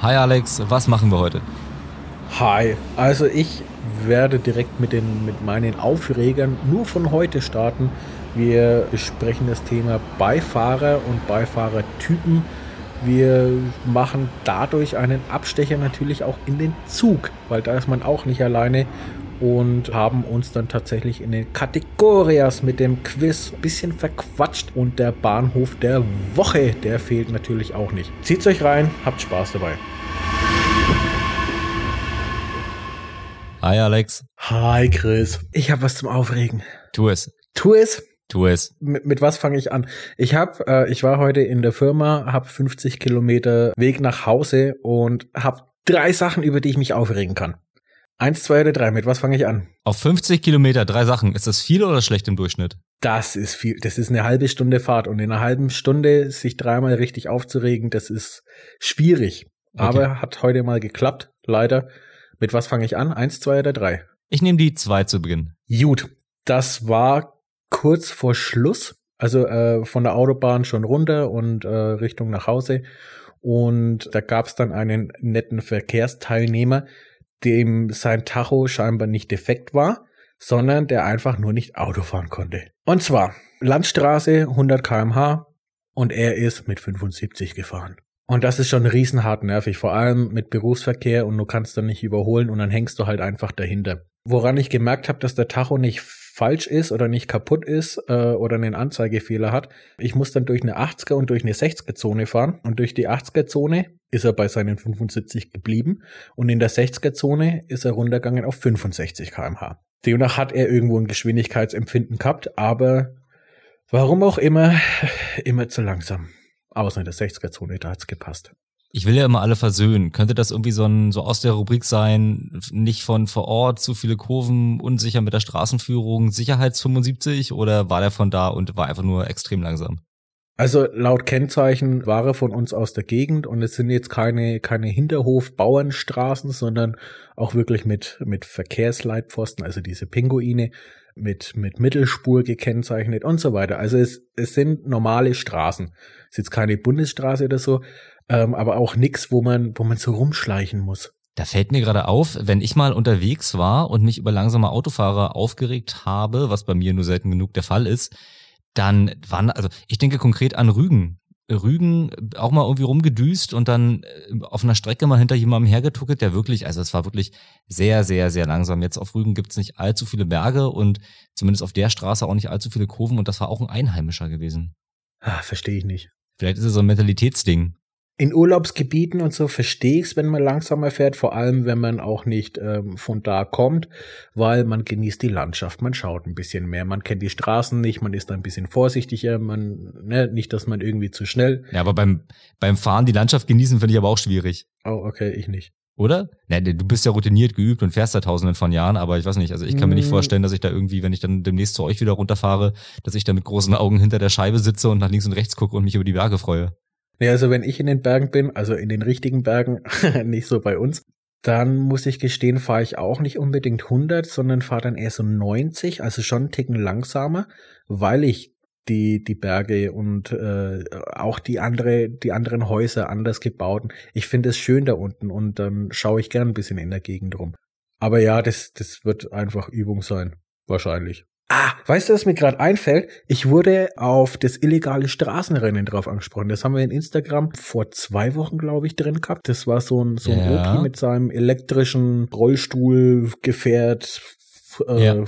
Hi Alex, was machen wir heute? Hi, also ich werde direkt mit, den, mit meinen Aufregern nur von heute starten. Wir besprechen das Thema Beifahrer und Beifahrertypen. Wir machen dadurch einen Abstecher natürlich auch in den Zug, weil da ist man auch nicht alleine und haben uns dann tatsächlich in den Kategorias mit dem Quiz ein bisschen verquatscht und der Bahnhof der Woche, der fehlt natürlich auch nicht. Zieht's euch rein, habt Spaß dabei. Hi Alex. Hi Chris. Ich habe was zum Aufregen. Tu es. Tu es. Tu es. Mit, mit was fange ich an? Ich habe, äh, ich war heute in der Firma, habe 50 Kilometer Weg nach Hause und habe drei Sachen, über die ich mich aufregen kann. Eins, zwei oder drei. Mit was fange ich an? Auf 50 Kilometer drei Sachen. Ist das viel oder schlecht im Durchschnitt? Das ist viel. Das ist eine halbe Stunde Fahrt und in einer halben Stunde sich dreimal richtig aufzuregen, das ist schwierig. Okay. Aber hat heute mal geklappt, leider. Mit was fange ich an? Eins, zwei oder drei? Ich nehme die zwei zu Beginn. Gut. Das war kurz vor Schluss. Also äh, von der Autobahn schon runter und äh, Richtung nach Hause. Und da gab es dann einen netten Verkehrsteilnehmer, dem sein Tacho scheinbar nicht defekt war, sondern der einfach nur nicht Auto fahren konnte. Und zwar Landstraße 100 kmh und er ist mit 75 gefahren. Und das ist schon riesenhart nervig, vor allem mit Berufsverkehr und du kannst dann nicht überholen und dann hängst du halt einfach dahinter. Woran ich gemerkt habe, dass der Tacho nicht falsch ist oder nicht kaputt ist äh, oder einen Anzeigefehler hat. Ich muss dann durch eine 80er und durch eine 60er Zone fahren und durch die 80er Zone ist er bei seinen 75 geblieben und in der 60er Zone ist er runtergegangen auf 65 kmh. Demnach hat er irgendwo ein Geschwindigkeitsempfinden gehabt, aber warum auch immer, immer zu langsam. Außer in der 60er Zone, da hat's gepasst. Ich will ja immer alle versöhnen. Könnte das irgendwie so ein so aus der Rubrik sein, nicht von vor Ort, zu viele Kurven, unsicher mit der Straßenführung, Sicherheits 75 oder war der von da und war einfach nur extrem langsam? Also laut Kennzeichen war er von uns aus der Gegend und es sind jetzt keine, keine Hinterhof-Bauernstraßen, sondern auch wirklich mit, mit Verkehrsleitpfosten, also diese Pinguine, mit, mit Mittelspur gekennzeichnet und so weiter. Also es, es sind normale Straßen. Es ist jetzt keine Bundesstraße oder so, ähm, aber auch nix, wo man, wo man so rumschleichen muss. Da fällt mir gerade auf, wenn ich mal unterwegs war und mich über langsame Autofahrer aufgeregt habe, was bei mir nur selten genug der Fall ist, dann waren, also ich denke konkret an Rügen. Rügen auch mal irgendwie rumgedüst und dann äh, auf einer Strecke mal hinter jemandem hergetuckelt, der wirklich, also es war wirklich sehr, sehr, sehr langsam. Jetzt auf Rügen gibt's nicht allzu viele Berge und zumindest auf der Straße auch nicht allzu viele Kurven und das war auch ein Einheimischer gewesen. Ah, verstehe ich nicht. Vielleicht ist es so ein Mentalitätsding in Urlaubsgebieten und so verstehe ich es, wenn man langsamer fährt, vor allem wenn man auch nicht ähm, von da kommt, weil man genießt die Landschaft, man schaut ein bisschen mehr, man kennt die Straßen nicht, man ist ein bisschen vorsichtiger, man, ne, nicht, dass man irgendwie zu schnell. Ja, aber beim, beim Fahren die Landschaft genießen finde ich aber auch schwierig. Oh, okay, ich nicht. Oder? Ne, du bist ja routiniert geübt und fährst seit tausenden von Jahren, aber ich weiß nicht, also ich kann mir nicht mm. vorstellen, dass ich da irgendwie, wenn ich dann demnächst zu euch wieder runterfahre, dass ich da mit großen Augen hinter der Scheibe sitze und nach links und rechts gucke und mich über die Berge freue. Nee, also wenn ich in den Bergen bin, also in den richtigen Bergen, nicht so bei uns, dann muss ich gestehen, fahre ich auch nicht unbedingt 100, sondern fahre dann eher so 90, also schon einen Ticken langsamer, weil ich die die Berge und äh, auch die andere die anderen Häuser anders gebauten. Ich finde es schön da unten und dann schaue ich gern ein bisschen in der Gegend rum. Aber ja, das das wird einfach Übung sein, wahrscheinlich. Ah, weißt du, was mir gerade einfällt? Ich wurde auf das illegale Straßenrennen drauf angesprochen. Das haben wir in Instagram vor zwei Wochen, glaube ich, drin gehabt. Das war so ein, so ein ja. Opi mit seinem elektrischen Rollstuhlgefährt, äh, ja.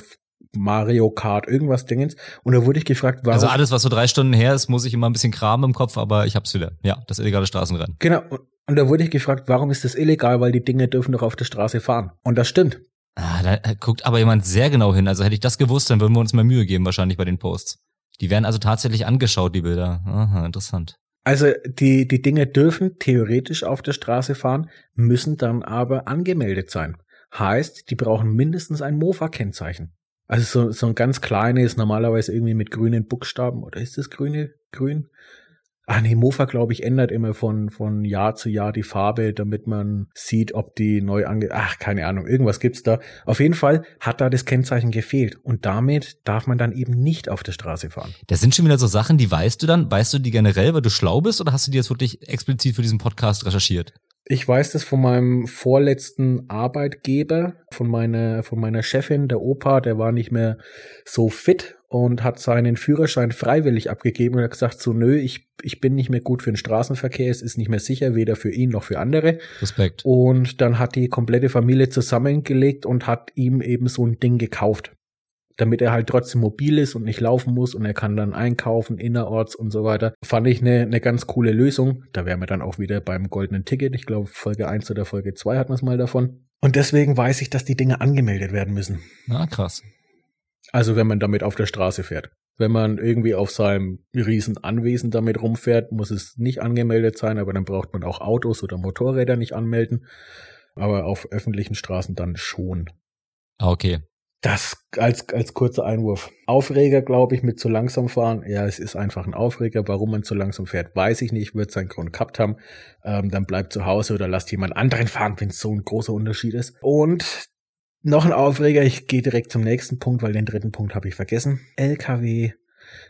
Mario Kart, irgendwas Dingens. Und da wurde ich gefragt, warum. Also alles, was so drei Stunden her ist, muss ich immer ein bisschen Kram im Kopf, aber ich hab's wieder. Ja, das illegale Straßenrennen. Genau. Und da wurde ich gefragt, warum ist das illegal? Weil die Dinge dürfen doch auf der Straße fahren. Und das stimmt. Ah, da äh, guckt aber jemand sehr genau hin. Also hätte ich das gewusst, dann würden wir uns mehr Mühe geben wahrscheinlich bei den Posts. Die werden also tatsächlich angeschaut, die Bilder. Aha, interessant. Also die, die Dinge dürfen theoretisch auf der Straße fahren, müssen dann aber angemeldet sein. Heißt, die brauchen mindestens ein Mofa-Kennzeichen. Also so, so ein ganz kleines, normalerweise irgendwie mit grünen Buchstaben, oder ist das grüne, grün? Ah nee, Mofa, glaube ich, ändert immer von, von Jahr zu Jahr die Farbe, damit man sieht, ob die neu ange... Ach, keine Ahnung, irgendwas gibt's da. Auf jeden Fall hat da das Kennzeichen gefehlt. Und damit darf man dann eben nicht auf der Straße fahren. Das sind schon wieder so Sachen, die weißt du dann? Weißt du die generell, weil du schlau bist? Oder hast du die jetzt wirklich explizit für diesen Podcast recherchiert? Ich weiß das von meinem vorletzten Arbeitgeber, von meiner, von meiner Chefin, der Opa, der war nicht mehr so fit und hat seinen Führerschein freiwillig abgegeben und hat gesagt, so nö, ich, ich bin nicht mehr gut für den Straßenverkehr, es ist nicht mehr sicher, weder für ihn noch für andere. Respekt. Und dann hat die komplette Familie zusammengelegt und hat ihm eben so ein Ding gekauft damit er halt trotzdem mobil ist und nicht laufen muss und er kann dann einkaufen innerorts und so weiter. Fand ich eine, eine ganz coole Lösung. Da wären wir dann auch wieder beim goldenen Ticket. Ich glaube, Folge 1 oder Folge 2 hatten wir es mal davon. Und deswegen weiß ich, dass die Dinge angemeldet werden müssen. Na, krass. Also wenn man damit auf der Straße fährt. Wenn man irgendwie auf seinem riesen Anwesen damit rumfährt, muss es nicht angemeldet sein, aber dann braucht man auch Autos oder Motorräder nicht anmelden. Aber auf öffentlichen Straßen dann schon. Ah, okay. Das als, als kurzer Einwurf. Aufreger, glaube ich, mit zu langsam fahren. Ja, es ist einfach ein Aufreger. Warum man zu langsam fährt, weiß ich nicht. Wird seinen Grund gehabt haben. Ähm, dann bleibt zu Hause oder lasst jemand anderen fahren, wenn es so ein großer Unterschied ist. Und noch ein Aufreger. Ich gehe direkt zum nächsten Punkt, weil den dritten Punkt habe ich vergessen. LKW.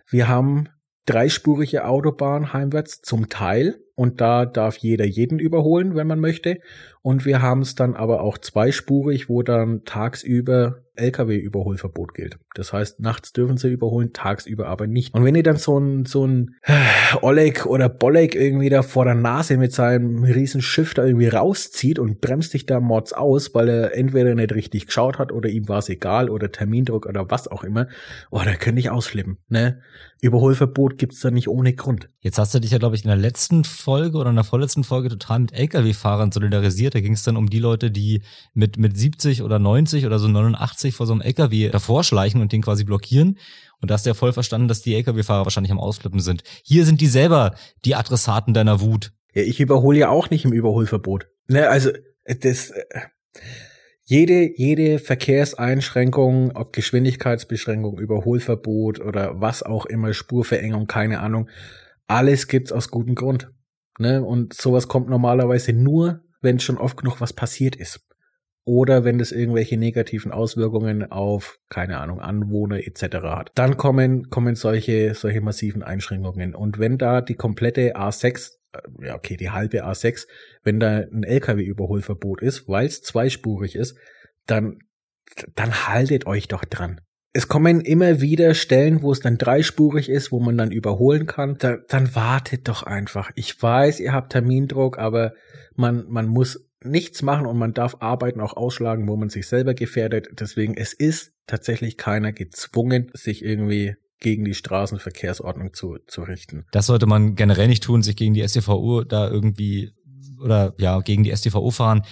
Wir haben dreispurige Autobahn heimwärts zum Teil und da darf jeder jeden überholen, wenn man möchte. Und wir haben es dann aber auch zweispurig, wo dann tagsüber Lkw-Überholverbot gilt. Das heißt, nachts dürfen sie überholen, tagsüber aber nicht. Und wenn ihr dann so ein, so ein äh, Oleg oder Bolek irgendwie da vor der Nase mit seinem riesen Schiff da irgendwie rauszieht und bremst dich da mords aus, weil er entweder nicht richtig geschaut hat oder ihm war es egal oder Termindruck oder was auch immer, oh, da könnte ich ausflippen, ne? Überholverbot gibt's da nicht ohne Grund. Jetzt hast du dich ja, glaube ich, in der letzten Folge oder in der vorletzten Folge total mit Lkw-Fahrern solidarisiert. Da ging es dann um die Leute, die mit, mit 70 oder 90 oder so 89 vor so einem Lkw davor schleichen und den quasi blockieren. Und da hast du ja voll verstanden, dass die Lkw-Fahrer wahrscheinlich am Ausflippen sind. Hier sind die selber die Adressaten deiner Wut. Ja, ich überhole ja auch nicht im Überholverbot. Ne, also das äh, jede jede Verkehrseinschränkung, ob Geschwindigkeitsbeschränkung, Überholverbot oder was auch immer, Spurverengung, keine Ahnung, alles gibt's aus gutem Grund. Ne? Und sowas kommt normalerweise nur, wenn schon oft genug was passiert ist. Oder wenn das irgendwelche negativen Auswirkungen auf, keine Ahnung, Anwohner etc. hat. Dann kommen, kommen solche, solche massiven Einschränkungen. Und wenn da die komplette A6, äh, ja okay, die halbe A6, wenn da ein Lkw-Überholverbot ist, weil es zweispurig ist, dann, dann haltet euch doch dran es kommen immer wieder Stellen, wo es dann dreispurig ist, wo man dann überholen kann. Da, dann wartet doch einfach. Ich weiß, ihr habt Termindruck, aber man, man muss nichts machen und man darf Arbeiten auch ausschlagen, wo man sich selber gefährdet. Deswegen, es ist tatsächlich keiner gezwungen, sich irgendwie gegen die Straßenverkehrsordnung zu, zu richten. Das sollte man generell nicht tun, sich gegen die STVO da irgendwie oder ja, gegen die STVO fahren.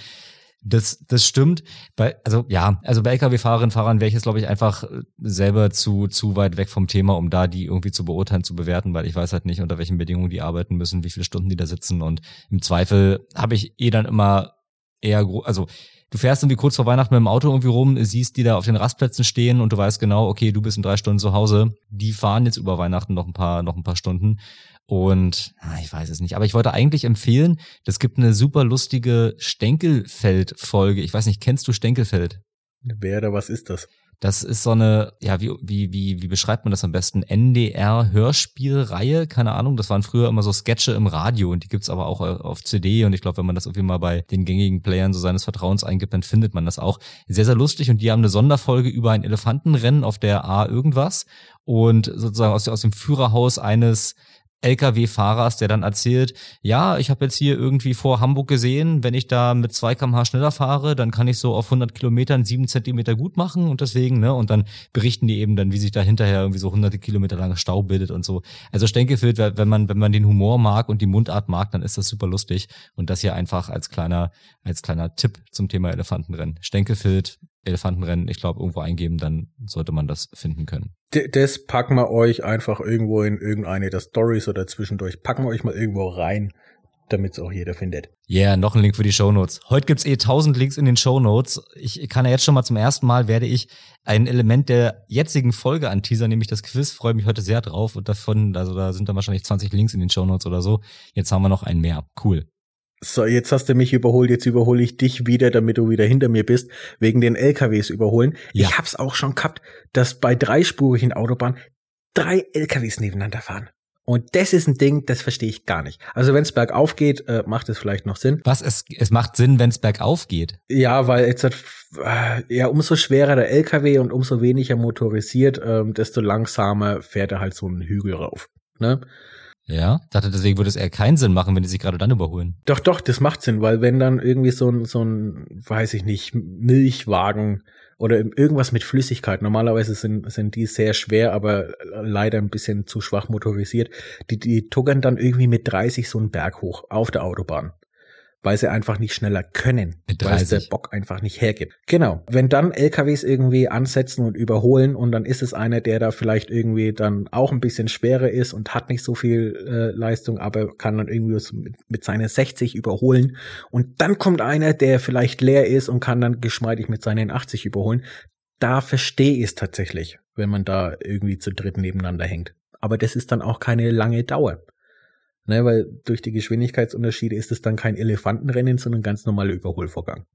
Das, das stimmt. Bei, also ja, also bei Lkw-Fahrerinnen, Fahrern wäre ich jetzt, glaube ich, einfach äh, selber zu, zu weit weg vom Thema, um da die irgendwie zu beurteilen, zu bewerten, weil ich weiß halt nicht, unter welchen Bedingungen die arbeiten müssen, wie viele Stunden die da sitzen. Und im Zweifel habe ich eh dann immer eher, also du fährst irgendwie kurz vor Weihnachten mit dem Auto irgendwie rum, siehst die da auf den Rastplätzen stehen und du weißt genau, okay, du bist in drei Stunden zu Hause. Die fahren jetzt über Weihnachten noch ein paar, noch ein paar Stunden. Und ah, ich weiß es nicht, aber ich wollte eigentlich empfehlen, es gibt eine super lustige Stenkelfeld-Folge. Ich weiß nicht, kennst du Stenkelfeld? Wer oder was ist das? Das ist so eine, ja, wie, wie, wie, wie beschreibt man das am besten? NDR-Hörspielreihe, keine Ahnung. Das waren früher immer so Sketche im Radio und die gibt's aber auch auf CD und ich glaube, wenn man das irgendwie mal bei den gängigen Playern so seines Vertrauens eingibt, dann findet man das auch. Sehr, sehr lustig und die haben eine Sonderfolge über ein Elefantenrennen auf der A irgendwas und sozusagen aus, aus dem Führerhaus eines Lkw-Fahrers, der dann erzählt, ja, ich habe jetzt hier irgendwie vor Hamburg gesehen, wenn ich da mit 2 kmh schneller fahre, dann kann ich so auf 100 Kilometern 7 Zentimeter gut machen und deswegen, ne, und dann berichten die eben dann, wie sich da hinterher irgendwie so hunderte Kilometer lange Stau bildet und so. Also Stenkelfeld, wenn man, wenn man den Humor mag und die Mundart mag, dann ist das super lustig und das hier einfach als kleiner, als kleiner Tipp zum Thema Elefantenrennen. Stenkelfeld, Elefantenrennen, ich glaube, irgendwo eingeben, dann sollte man das finden können. Das packen wir euch einfach irgendwo in irgendeine der Stories oder zwischendurch. Packen wir euch mal irgendwo rein, damit es auch jeder findet. Ja, yeah, noch ein Link für die Shownotes. Heute gibt's eh tausend Links in den Shownotes. Ich kann ja jetzt schon mal zum ersten Mal werde ich ein Element der jetzigen Folge anteasern, nämlich das Quiz. Freue mich heute sehr drauf und davon, also da sind dann wahrscheinlich 20 Links in den Shownotes oder so. Jetzt haben wir noch einen mehr. Cool. So, jetzt hast du mich überholt, jetzt überhole ich dich wieder, damit du wieder hinter mir bist, wegen den LKWs überholen. Ja. Ich hab's auch schon gehabt, dass bei dreispurigen Autobahnen drei LKWs nebeneinander fahren. Und das ist ein Ding, das verstehe ich gar nicht. Also wenn es bergauf geht, äh, macht es vielleicht noch Sinn. Was? Es, es macht Sinn, wenn es bergauf geht. Ja, weil jetzt hat, äh, ja umso schwerer der LKW und umso weniger motorisiert, ähm, desto langsamer fährt er halt so einen Hügel rauf. Ne? Ja, dachte deswegen würde es eher keinen Sinn machen, wenn die sich gerade dann überholen. Doch, doch, das macht Sinn, weil wenn dann irgendwie so ein, so ein, weiß ich nicht, Milchwagen oder irgendwas mit Flüssigkeit. Normalerweise sind, sind die sehr schwer, aber leider ein bisschen zu schwach motorisiert. Die, die tuggern dann irgendwie mit 30 so einen Berg hoch auf der Autobahn weil sie einfach nicht schneller können, weil es der Bock einfach nicht hergibt. Genau. Wenn dann LKWs irgendwie ansetzen und überholen und dann ist es einer, der da vielleicht irgendwie dann auch ein bisschen schwerer ist und hat nicht so viel äh, Leistung, aber kann dann irgendwie mit, mit seinen 60 überholen und dann kommt einer, der vielleicht leer ist und kann dann geschmeidig mit seinen 80 überholen. Da verstehe ich es tatsächlich, wenn man da irgendwie zu dritt nebeneinander hängt. Aber das ist dann auch keine lange Dauer. Ne, weil durch die Geschwindigkeitsunterschiede ist es dann kein Elefantenrennen, sondern ganz normaler Überholvorgang.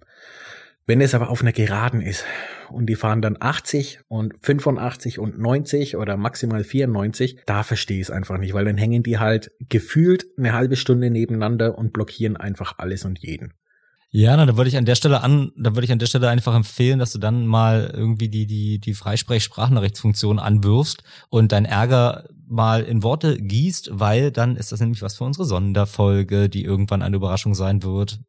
Wenn es aber auf einer Geraden ist und die fahren dann 80 und 85 und 90 oder maximal 94, da verstehe ich es einfach nicht, weil dann hängen die halt gefühlt eine halbe Stunde nebeneinander und blockieren einfach alles und jeden. Ja, na, da würde ich an der Stelle an, da würde ich an der Stelle einfach empfehlen, dass du dann mal irgendwie die, die, die Freisprech-Sprachnachtsfunktion anwirfst und dein Ärger mal in Worte gießt, weil dann ist das nämlich was für unsere Sonderfolge, die irgendwann eine Überraschung sein wird.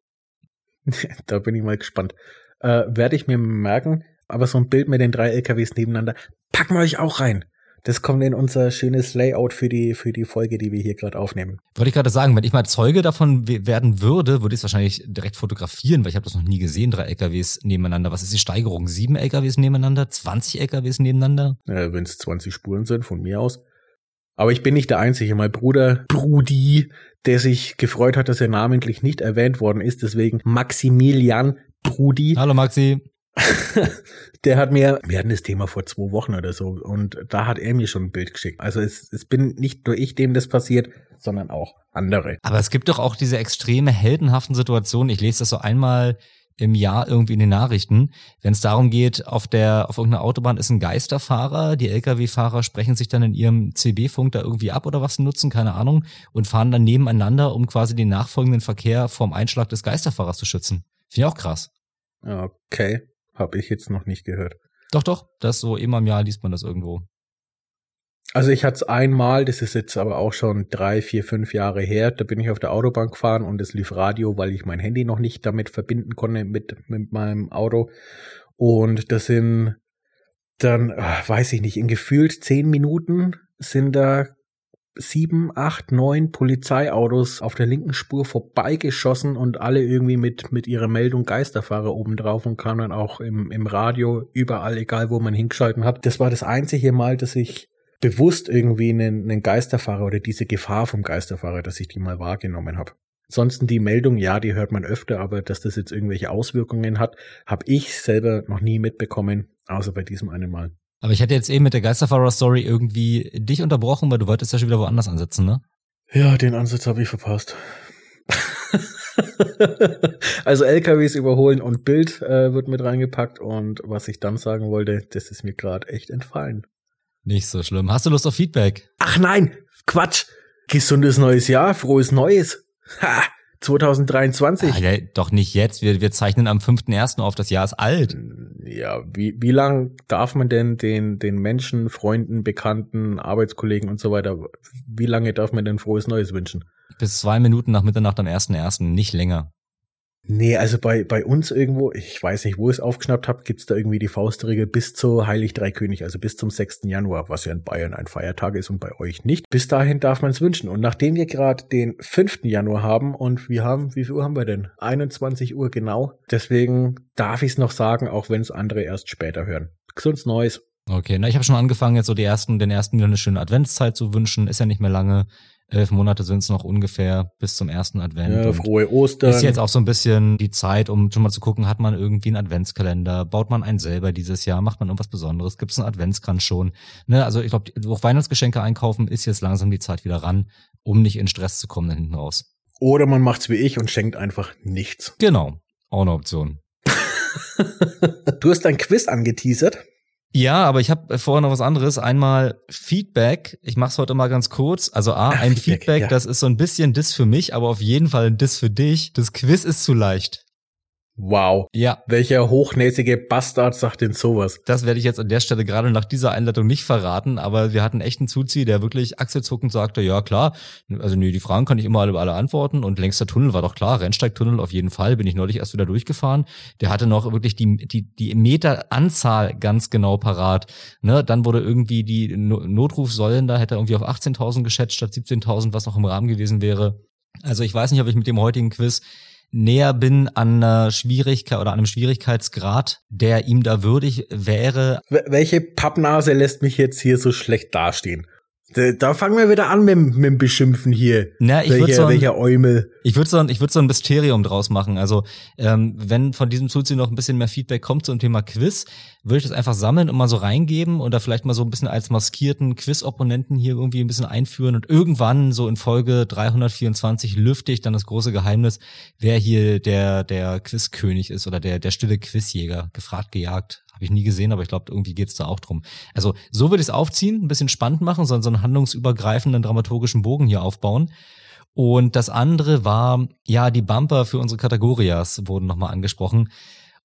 da bin ich mal gespannt. Äh, Werde ich mir merken, aber so ein Bild mit den drei LKWs nebeneinander, packen wir euch auch rein. Das kommt in unser schönes Layout für die, für die Folge, die wir hier gerade aufnehmen. Wollte ich gerade sagen, wenn ich mal Zeuge davon werden würde, würde ich es wahrscheinlich direkt fotografieren, weil ich habe das noch nie gesehen, drei LKWs nebeneinander. Was ist die Steigerung? Sieben LKWs nebeneinander? 20 LKWs nebeneinander? Ja, wenn es 20 Spuren sind, von mir aus. Aber ich bin nicht der Einzige. Mein Bruder Brudi, der sich gefreut hat, dass er namentlich nicht erwähnt worden ist, deswegen Maximilian Brudi. Hallo Maxi. der hat mir, wir hatten das Thema vor zwei Wochen oder so, und da hat er mir schon ein Bild geschickt. Also es, es bin nicht nur ich, dem das passiert, sondern auch andere. Aber es gibt doch auch diese extreme heldenhaften Situationen. Ich lese das so einmal im Jahr irgendwie in den Nachrichten, wenn es darum geht, auf der auf irgendeiner Autobahn ist ein Geisterfahrer, die Lkw-Fahrer sprechen sich dann in ihrem CB-Funk da irgendwie ab oder was nutzen, keine Ahnung, und fahren dann nebeneinander, um quasi den nachfolgenden Verkehr vom Einschlag des Geisterfahrers zu schützen. Finde ich auch krass. Okay. Habe ich jetzt noch nicht gehört. Doch, doch, das so immer im Jahr liest man das irgendwo. Also ich hatte es einmal, das ist jetzt aber auch schon drei, vier, fünf Jahre her, da bin ich auf der Autobahn gefahren und es lief Radio, weil ich mein Handy noch nicht damit verbinden konnte mit, mit meinem Auto. Und das sind dann, ach, weiß ich nicht, in gefühlt zehn Minuten sind da sieben, acht, neun Polizeiautos auf der linken Spur vorbeigeschossen und alle irgendwie mit, mit ihrer Meldung Geisterfahrer obendrauf und kamen dann auch im, im Radio überall, egal wo man hingeschalten hat. Das war das einzige Mal, dass ich bewusst irgendwie einen, einen Geisterfahrer oder diese Gefahr vom Geisterfahrer, dass ich die mal wahrgenommen habe. Ansonsten die Meldung, ja, die hört man öfter, aber dass das jetzt irgendwelche Auswirkungen hat, habe ich selber noch nie mitbekommen, außer bei diesem einen Mal. Aber ich hätte jetzt eben mit der Geisterfahrer-Story irgendwie dich unterbrochen, weil du wolltest ja schon wieder woanders ansetzen, ne? Ja, den Ansatz habe ich verpasst. also LKWs überholen und Bild äh, wird mit reingepackt und was ich dann sagen wollte, das ist mir gerade echt entfallen. Nicht so schlimm. Hast du Lust auf Feedback? Ach nein, Quatsch. Gesundes neues Jahr, frohes Neues. Ha, 2023. Ah, ja, doch nicht jetzt. Wir, wir zeichnen am 5.1. auf. Das Jahr ist alt. Ja, wie, wie lang darf man denn den, den Menschen, Freunden, Bekannten, Arbeitskollegen und so weiter, wie lange darf man denn frohes Neues wünschen? Bis zwei Minuten nach Mitternacht am 1.1., nicht länger. Nee, also bei, bei uns irgendwo, ich weiß nicht, wo ich es aufgeschnappt habe, gibt's da irgendwie die Faustregel bis zu Heilig Drei König, also bis zum 6. Januar, was ja in Bayern ein Feiertag ist und bei euch nicht. Bis dahin darf man es wünschen. Und nachdem wir gerade den 5. Januar haben und wir haben, wie viel Uhr haben wir denn? 21 Uhr genau. Deswegen darf ich es noch sagen, auch wenn es andere erst später hören. Gesundes Neues. Okay, na ich habe schon angefangen, jetzt so die ersten, den ersten wieder eine schöne Adventszeit zu wünschen. Ist ja nicht mehr lange. Elf Monate sind es noch ungefähr bis zum ersten Advent. Ja, frohe Ostern. Ist jetzt auch so ein bisschen die Zeit, um schon mal zu gucken, hat man irgendwie einen Adventskalender, baut man einen selber dieses Jahr, macht man irgendwas Besonderes, gibt es einen Adventskranz schon. Ne, also ich glaube, auch Weihnachtsgeschenke einkaufen ist jetzt langsam die Zeit wieder ran, um nicht in Stress zu kommen hinten raus. Oder man macht's wie ich und schenkt einfach nichts. Genau, auch eine Option. du hast ein Quiz angeteasert. Ja, aber ich habe vorher noch was anderes. Einmal Feedback. Ich mache es heute mal ganz kurz. Also A, ein Feedback, Feedback ja. das ist so ein bisschen Diss für mich, aber auf jeden Fall ein Diss für dich. Das Quiz ist zu leicht. Wow. Ja. Welcher hochnäsige Bastard sagt denn sowas? Das werde ich jetzt an der Stelle gerade nach dieser Einleitung nicht verraten, aber wir hatten echt einen Zuzieh, der wirklich achselzuckend sagte, ja klar, also nee, die Fragen kann ich immer alle, alle antworten und längster Tunnel war doch klar, Rennsteigtunnel auf jeden Fall, bin ich neulich erst wieder durchgefahren. Der hatte noch wirklich die, die, die Meteranzahl ganz genau parat. Ne? Dann wurde irgendwie die Notrufsäulen, da hätte er irgendwie auf 18.000 geschätzt statt 17.000, was noch im Rahmen gewesen wäre. Also ich weiß nicht, ob ich mit dem heutigen Quiz näher bin an einer Schwierigkeit oder einem Schwierigkeitsgrad, der ihm da würdig wäre. Welche Pappnase lässt mich jetzt hier so schlecht dastehen? Da fangen wir wieder an mit, mit dem Beschimpfen hier. Na, ich würde so welcher Eumel. Ich würde so, ein, ich würd so ein Mysterium draus machen. Also, ähm, wenn von diesem Zuziehen noch ein bisschen mehr Feedback kommt zum Thema Quiz, würde ich das einfach sammeln und mal so reingeben oder vielleicht mal so ein bisschen als maskierten Quiz-Opponenten hier irgendwie ein bisschen einführen und irgendwann so in Folge 324 lüfte ich dann das große Geheimnis, wer hier der, der Quizkönig ist oder der, der stille Quizjäger, gefragt, gejagt, habe ich nie gesehen, aber ich glaube, irgendwie geht's da auch drum. Also so würde ich es aufziehen, ein bisschen spannend machen, so, so einen handlungsübergreifenden dramaturgischen Bogen hier aufbauen. Und das andere war, ja, die Bumper für unsere Kategorias wurden nochmal angesprochen.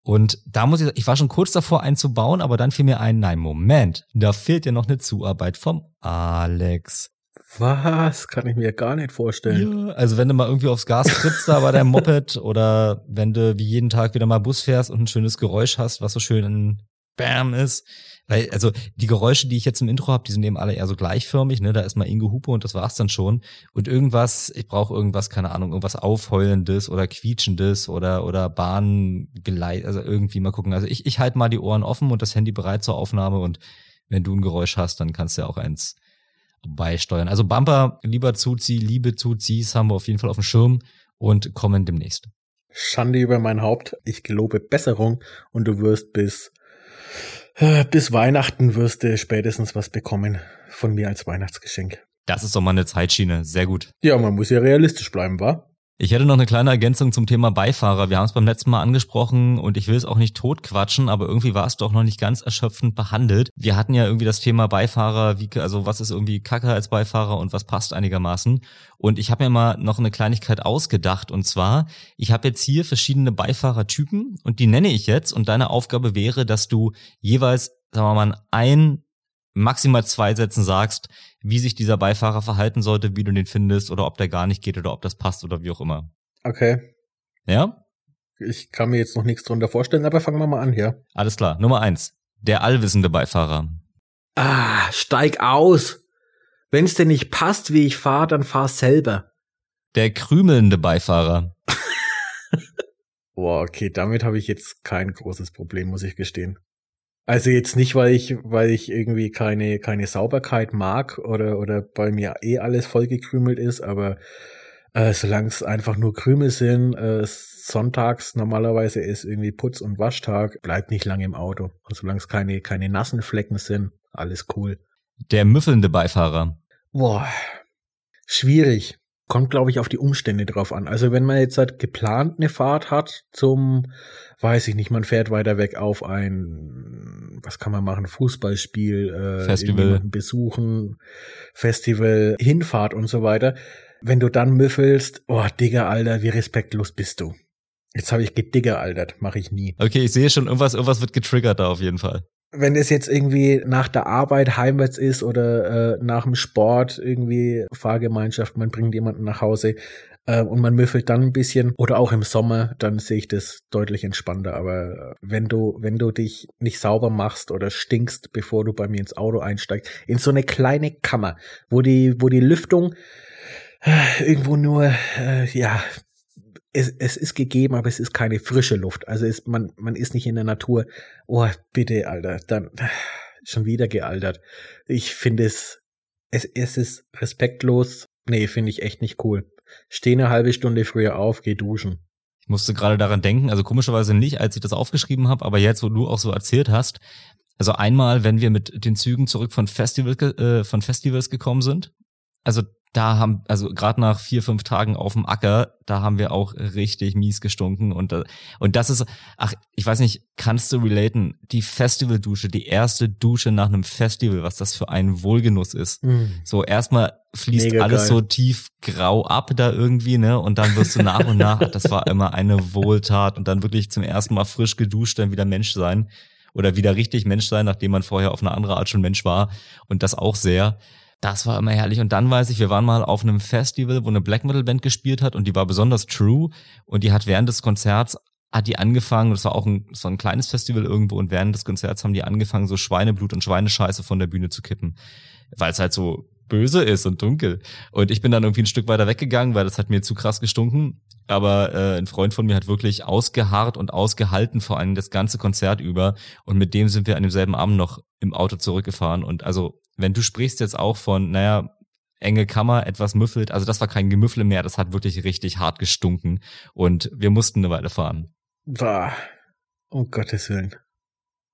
Und da muss ich, ich war schon kurz davor einzubauen, aber dann fiel mir ein, nein, Moment, da fehlt ja noch eine Zuarbeit vom Alex. Was? Kann ich mir gar nicht vorstellen. Ja, also wenn du mal irgendwie aufs Gas trittst da bei deinem Moped oder wenn du wie jeden Tag wieder mal Bus fährst und ein schönes Geräusch hast, was so schön ein Bam ist. Weil, also die Geräusche, die ich jetzt im Intro habe, die sind eben alle eher so gleichförmig, ne? Da ist mal Inge Hupe und das war's dann schon. Und irgendwas, ich brauche irgendwas, keine Ahnung, irgendwas Aufheulendes oder Quietschendes oder oder Bahngeleit, also irgendwie mal gucken. Also ich, ich halte mal die Ohren offen und das Handy bereit zur Aufnahme und wenn du ein Geräusch hast, dann kannst du ja auch eins beisteuern. Also Bumper, lieber Zuzi, liebe Zuzis, haben wir auf jeden Fall auf dem Schirm und kommen demnächst. Schande über mein Haupt. Ich gelobe Besserung und du wirst bis, äh, bis Weihnachten wirst du spätestens was bekommen von mir als Weihnachtsgeschenk. Das ist doch mal eine Zeitschiene. Sehr gut. Ja, man muss ja realistisch bleiben, wa? Ich hätte noch eine kleine Ergänzung zum Thema Beifahrer. Wir haben es beim letzten Mal angesprochen und ich will es auch nicht totquatschen, aber irgendwie war es doch noch nicht ganz erschöpfend behandelt. Wir hatten ja irgendwie das Thema Beifahrer, wie, also was ist irgendwie Kacke als Beifahrer und was passt einigermaßen. Und ich habe mir mal noch eine Kleinigkeit ausgedacht und zwar, ich habe jetzt hier verschiedene Beifahrertypen und die nenne ich jetzt und deine Aufgabe wäre, dass du jeweils, sagen wir mal, ein maximal zwei Sätzen sagst, wie sich dieser Beifahrer verhalten sollte, wie du den findest oder ob der gar nicht geht oder ob das passt oder wie auch immer. Okay. Ja? Ich kann mir jetzt noch nichts drunter vorstellen, aber fangen wir mal an hier. Alles klar. Nummer eins. Der allwissende Beifahrer. Ah, steig aus. Wenn's dir nicht passt, wie ich fahre, dann fahr selber. Der krümelnde Beifahrer. Boah, okay, damit habe ich jetzt kein großes Problem, muss ich gestehen. Also jetzt nicht, weil ich, weil ich irgendwie keine, keine Sauberkeit mag oder, oder bei mir eh alles vollgekrümelt ist, aber äh, solange es einfach nur Krümel sind, äh, sonntags normalerweise ist irgendwie Putz- und Waschtag, bleibt nicht lange im Auto. Und solange es keine, keine nassen Flecken sind, alles cool. Der müffelnde Beifahrer. Boah, schwierig kommt, glaube ich, auf die Umstände drauf an. Also wenn man jetzt halt geplant eine Fahrt hat zum, weiß ich nicht, man fährt weiter weg auf ein, was kann man machen, Fußballspiel, äh, Festival besuchen, Festival, Hinfahrt und so weiter. Wenn du dann müffelst, oh Digga, Alter, wie respektlos bist du. Jetzt habe ich gediggeraltert, mache ich nie. Okay, ich sehe schon, irgendwas, irgendwas wird getriggert da auf jeden Fall wenn es jetzt irgendwie nach der Arbeit heimwärts ist oder äh, nach dem Sport irgendwie Fahrgemeinschaft, man bringt jemanden nach Hause äh, und man müffelt dann ein bisschen oder auch im Sommer, dann sehe ich das deutlich entspannter. Aber äh, wenn du, wenn du dich nicht sauber machst oder stinkst, bevor du bei mir ins Auto einsteigst, in so eine kleine Kammer, wo die, wo die Lüftung äh, irgendwo nur, äh, ja, es, es ist gegeben, aber es ist keine frische Luft. Also ist, man, man ist nicht in der Natur. Oh, bitte, Alter, dann schon wieder gealtert. Ich finde es, es, es ist respektlos. Nee, finde ich echt nicht cool. Steh eine halbe Stunde früher auf, geh duschen. Ich musste gerade daran denken, also komischerweise nicht, als ich das aufgeschrieben habe, aber jetzt, wo du auch so erzählt hast, also einmal, wenn wir mit den Zügen zurück von, Festival, äh, von Festivals gekommen sind, also da haben, also gerade nach vier, fünf Tagen auf dem Acker, da haben wir auch richtig mies gestunken und, und das ist, ach, ich weiß nicht, kannst du relaten, die Festivaldusche, die erste Dusche nach einem Festival, was das für ein Wohlgenuss ist. Mhm. So erstmal fließt Mega alles geil. so tief grau ab da irgendwie, ne, und dann wirst du nach und nach, das war immer eine Wohltat und dann wirklich zum ersten Mal frisch geduscht, dann wieder Mensch sein oder wieder richtig Mensch sein, nachdem man vorher auf eine andere Art schon Mensch war und das auch sehr. Das war immer herrlich. Und dann weiß ich, wir waren mal auf einem Festival, wo eine Black Metal Band gespielt hat und die war besonders true und die hat während des Konzerts hat die angefangen, das war auch ein, das war ein kleines Festival irgendwo und während des Konzerts haben die angefangen, so Schweineblut und Schweinescheiße von der Bühne zu kippen. Weil es halt so böse ist und dunkel. Und ich bin dann irgendwie ein Stück weiter weggegangen, weil das hat mir zu krass gestunken. Aber äh, ein Freund von mir hat wirklich ausgeharrt und ausgehalten, vor allem das ganze Konzert über. Und mit dem sind wir an demselben Abend noch im Auto zurückgefahren. Und also wenn du sprichst jetzt auch von, naja, enge Kammer, etwas müffelt, also das war kein Gemüffle mehr, das hat wirklich richtig hart gestunken und wir mussten eine Weile fahren. Bah, um Gottes Willen.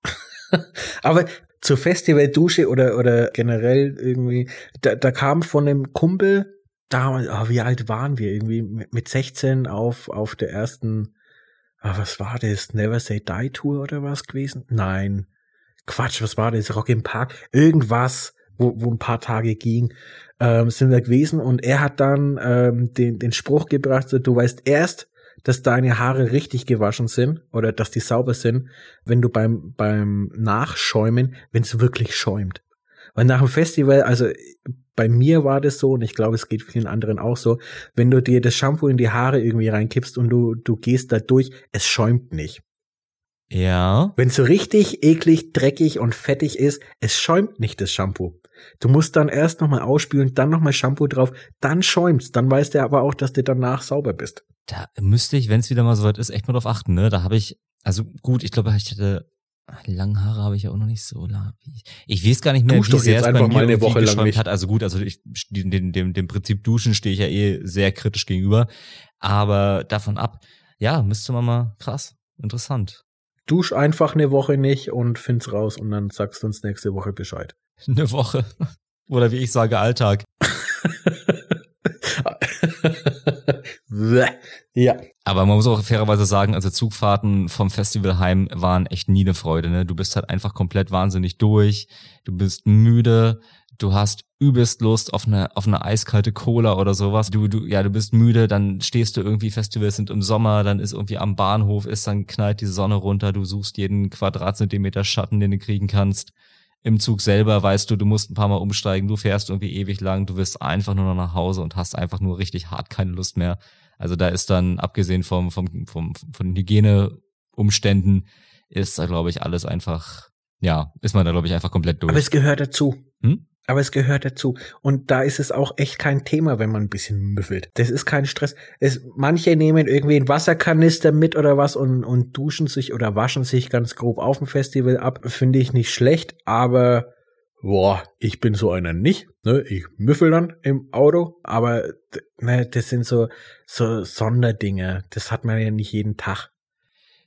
Aber zur Festivaldusche oder, oder generell irgendwie, da, da kam von einem Kumpel, damals, oh, wie alt waren wir? Irgendwie mit 16 auf, auf der ersten, oh, was war das? Never Say Die Tour oder was gewesen? Nein. Quatsch, was war das? Rock im Park? Irgendwas wo, wo ein paar Tage ging, ähm, sind wir gewesen und er hat dann ähm, den, den Spruch gebracht, so, du weißt erst, dass deine Haare richtig gewaschen sind oder dass die sauber sind, wenn du beim, beim Nachschäumen, wenn es wirklich schäumt. Weil nach dem Festival, also bei mir war das so und ich glaube, es geht vielen anderen auch so, wenn du dir das Shampoo in die Haare irgendwie reinkippst und du, du gehst da durch, es schäumt nicht. Ja. Wenn es so richtig eklig, dreckig und fettig ist, es schäumt nicht das Shampoo. Du musst dann erst nochmal ausspülen, dann nochmal Shampoo drauf, dann schäumt's. Dann weißt du aber auch, dass du danach sauber bist. Da müsste ich, wenn es wieder mal so weit ist, echt mal drauf achten, ne? Da habe ich, also gut, ich glaube, ich hatte lange Haare habe ich ja auch noch nicht so lang. Ich, ich weiß gar nicht mehr, Dusch wie sehr es bei mir mal eine Woche lang nicht. hat. Also gut, also ich, dem, dem, dem Prinzip Duschen stehe ich ja eh sehr kritisch gegenüber. Aber davon ab, ja, müsste man mal krass, interessant. Dusch einfach eine Woche nicht und find's raus und dann sagst du uns nächste Woche Bescheid. Eine Woche. Oder wie ich sage, Alltag. ja. Aber man muss auch fairerweise sagen, also Zugfahrten vom Festival heim waren echt nie eine Freude. Ne? Du bist halt einfach komplett wahnsinnig durch. Du bist müde. Du hast übelst Lust auf eine, auf eine eiskalte Cola oder sowas. Du, du, ja, du bist müde, dann stehst du irgendwie, Festivals sind im Sommer, dann ist irgendwie am Bahnhof, ist, dann knallt die Sonne runter, du suchst jeden Quadratzentimeter Schatten, den du kriegen kannst im Zug selber weißt du, du musst ein paar Mal umsteigen, du fährst irgendwie ewig lang, du wirst einfach nur noch nach Hause und hast einfach nur richtig hart keine Lust mehr. Also da ist dann, abgesehen vom, vom, vom, von den Hygieneumständen, ist da, glaube ich, alles einfach, ja, ist man da, glaube ich, einfach komplett durch. Aber es gehört dazu. Hm? Aber es gehört dazu. Und da ist es auch echt kein Thema, wenn man ein bisschen müffelt. Das ist kein Stress. Es, manche nehmen irgendwie einen Wasserkanister mit oder was und, und duschen sich oder waschen sich ganz grob auf dem Festival ab. Finde ich nicht schlecht, aber boah, ich bin so einer nicht. Ne? Ich müffel dann im Auto, aber ne, das sind so, so Sonderdinge. Das hat man ja nicht jeden Tag.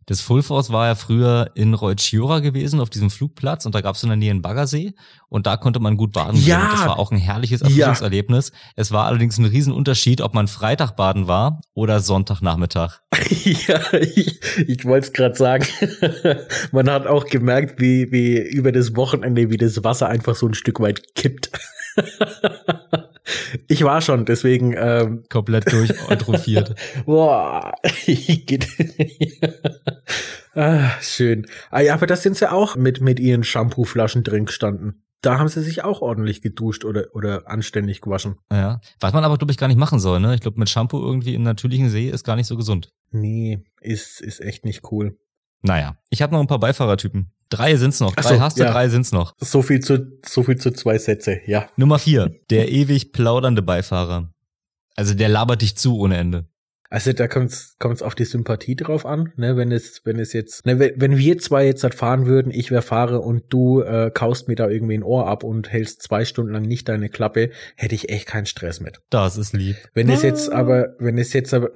Das Full Force war ja früher in Reutschjura gewesen, auf diesem Flugplatz, und da gab es in der Nähe einen Baggersee und da konnte man gut baden ja. gehen. Das war auch ein herrliches Erfrischungserlebnis. Ja. Es war allerdings ein Riesenunterschied, ob man Freitag baden war oder Sonntagnachmittag. ja, ich, ich wollte es gerade sagen. man hat auch gemerkt, wie, wie über das Wochenende, wie das Wasser einfach so ein Stück weit kippt. Ich war schon, deswegen ähm, komplett durcheurophiert. Boah, geht. ah, schön. Ah ja, aber das sind sie auch mit mit ihren Shampooflaschen drin gestanden. Da haben sie sich auch ordentlich geduscht oder oder anständig gewaschen. Ja, was man aber glaube ich gar nicht machen soll, ne? Ich glaube mit Shampoo irgendwie im natürlichen See ist gar nicht so gesund. Nee, ist ist echt nicht cool. Naja, ich habe noch ein paar Beifahrertypen. Drei sind's noch. Drei so, hast du, ja. drei sind's noch. So viel zu, so viel zu zwei Sätze, ja. Nummer vier. Der ewig plaudernde Beifahrer. Also der labert dich zu ohne Ende. Also da kommt es auf die Sympathie drauf an, ne? Wenn es, wenn es jetzt, ne, wenn, wenn wir zwei jetzt halt fahren würden, ich wäre Fahrer und du äh, kaust mir da irgendwie ein Ohr ab und hältst zwei Stunden lang nicht deine Klappe, hätte ich echt keinen Stress mit. Das ist lieb. Wenn es jetzt aber, wenn es jetzt aber,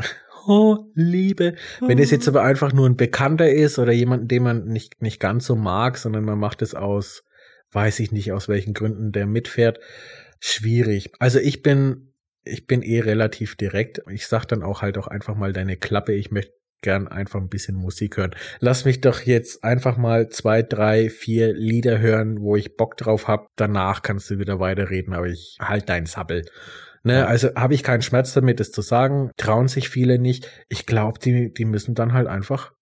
oh, Liebe. Wenn es jetzt aber einfach nur ein Bekannter ist oder jemanden, den man nicht, nicht ganz so mag, sondern man macht es aus, weiß ich nicht aus welchen Gründen der mitfährt, schwierig. Also ich bin ich bin eh relativ direkt. Ich sag dann auch halt auch einfach mal deine Klappe. Ich möchte gern einfach ein bisschen Musik hören. Lass mich doch jetzt einfach mal zwei, drei, vier Lieder hören, wo ich Bock drauf hab. Danach kannst du wieder weiterreden, aber ich halt dein Sabbel. Ne, also habe ich keinen Schmerz damit, das zu sagen. Trauen sich viele nicht. Ich glaube, die, die müssen dann halt einfach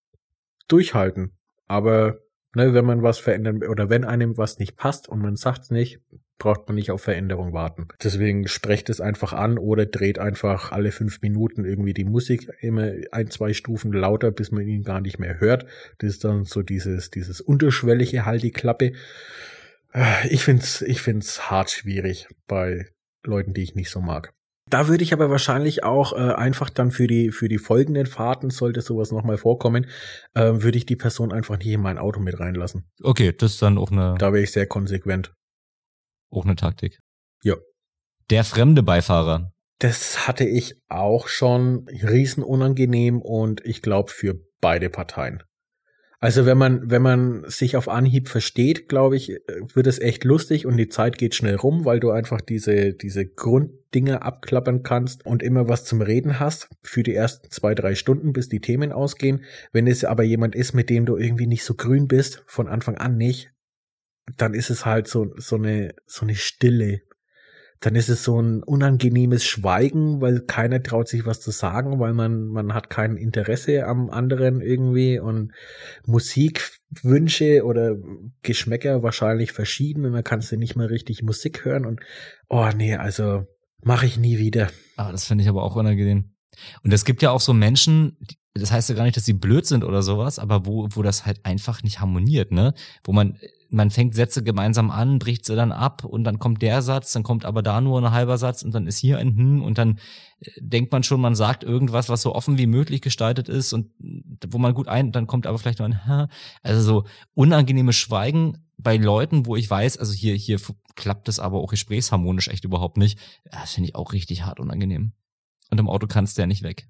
durchhalten. Aber ne, wenn man was verändern oder wenn einem was nicht passt und man sagt's nicht, braucht man nicht auf Veränderung warten. Deswegen sprecht es einfach an oder dreht einfach alle fünf Minuten irgendwie die Musik immer ein, zwei Stufen lauter, bis man ihn gar nicht mehr hört. Das ist dann so dieses, dieses unterschwellige Halt die Klappe. Äh, ich find's, ich find's hart schwierig bei Leuten, die ich nicht so mag. Da würde ich aber wahrscheinlich auch äh, einfach dann für die für die folgenden Fahrten, sollte sowas nochmal vorkommen, äh, würde ich die Person einfach nicht in mein Auto mit reinlassen. Okay, das ist dann auch eine. Da wäre ich sehr konsequent. Auch eine Taktik. Ja. Der fremde Beifahrer. Das hatte ich auch schon riesen unangenehm und ich glaube für beide Parteien. Also wenn man, wenn man sich auf Anhieb versteht, glaube ich, wird es echt lustig und die Zeit geht schnell rum, weil du einfach diese, diese Grunddinge abklappern kannst und immer was zum Reden hast für die ersten zwei, drei Stunden, bis die Themen ausgehen. Wenn es aber jemand ist, mit dem du irgendwie nicht so grün bist, von Anfang an nicht, dann ist es halt so, so eine, so eine Stille. Dann ist es so ein unangenehmes Schweigen, weil keiner traut sich was zu sagen, weil man, man hat kein Interesse am anderen irgendwie und Musikwünsche oder Geschmäcker wahrscheinlich verschieden und dann kannst du nicht mehr richtig Musik hören und, oh nee, also mache ich nie wieder. Ah, das finde ich aber auch unangenehm. Und es gibt ja auch so Menschen, das heißt ja gar nicht, dass sie blöd sind oder sowas, aber wo, wo das halt einfach nicht harmoniert, ne? Wo man man fängt Sätze gemeinsam an, bricht sie dann ab und dann kommt der Satz, dann kommt aber da nur ein halber Satz und dann ist hier ein Hm und dann äh, denkt man schon, man sagt irgendwas, was so offen wie möglich gestaltet ist und wo man gut ein, dann kommt aber vielleicht nur ein Ha. Also so unangenehmes Schweigen bei Leuten, wo ich weiß, also hier, hier klappt es aber auch gesprächsharmonisch echt überhaupt nicht. Das finde ich auch richtig hart unangenehm. Und im Auto kannst du ja nicht weg.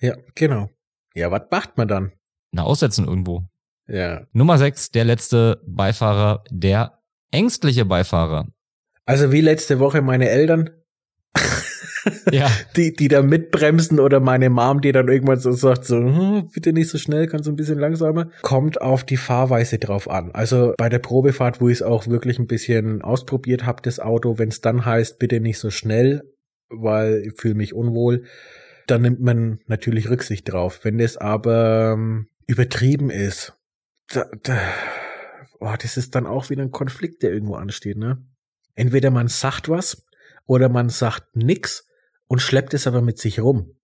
Ja, genau. Ja, was macht man dann? Na, aussetzen irgendwo. Ja. Nummer sechs, der letzte Beifahrer, der ängstliche Beifahrer. Also wie letzte Woche meine Eltern. ja. Die, die da mitbremsen oder meine Mom, die dann irgendwann so sagt, so, hm, bitte nicht so schnell, kannst du ein bisschen langsamer. Kommt auf die Fahrweise drauf an. Also bei der Probefahrt, wo ich es auch wirklich ein bisschen ausprobiert habe, das Auto, wenn es dann heißt, bitte nicht so schnell, weil ich fühle mich unwohl, dann nimmt man natürlich Rücksicht drauf. Wenn das aber ähm, übertrieben ist, da, da, oh, das ist dann auch wieder ein Konflikt, der irgendwo ansteht, ne? Entweder man sagt was oder man sagt nix und schleppt es aber mit sich rum.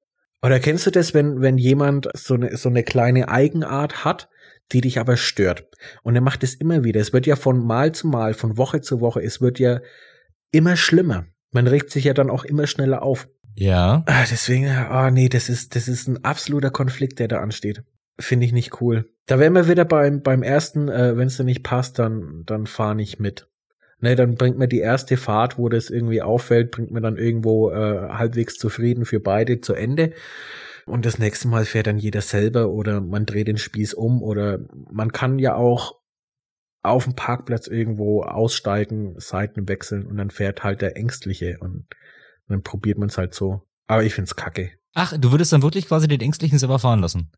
Oder kennst du das, wenn, wenn jemand so eine, so eine kleine Eigenart hat, die dich aber stört? Und er macht es immer wieder. Es wird ja von Mal zu Mal, von Woche zu Woche, es wird ja immer schlimmer. Man regt sich ja dann auch immer schneller auf. Ja. Ah, deswegen, ah oh nee, das ist, das ist ein absoluter Konflikt, der da ansteht. Finde ich nicht cool. Da wären wir wieder beim, beim ersten, äh, wenn es dir nicht passt, dann, dann fahr nicht mit. Ne, dann bringt mir die erste Fahrt, wo das irgendwie auffällt, bringt mir dann irgendwo äh, halbwegs zufrieden für beide zu Ende. Und das nächste Mal fährt dann jeder selber oder man dreht den Spieß um oder man kann ja auch auf dem Parkplatz irgendwo aussteigen, Seiten wechseln und dann fährt halt der Ängstliche und dann probiert man es halt so. Aber ich find's kacke. Ach, du würdest dann wirklich quasi den Ängstlichen selber fahren lassen?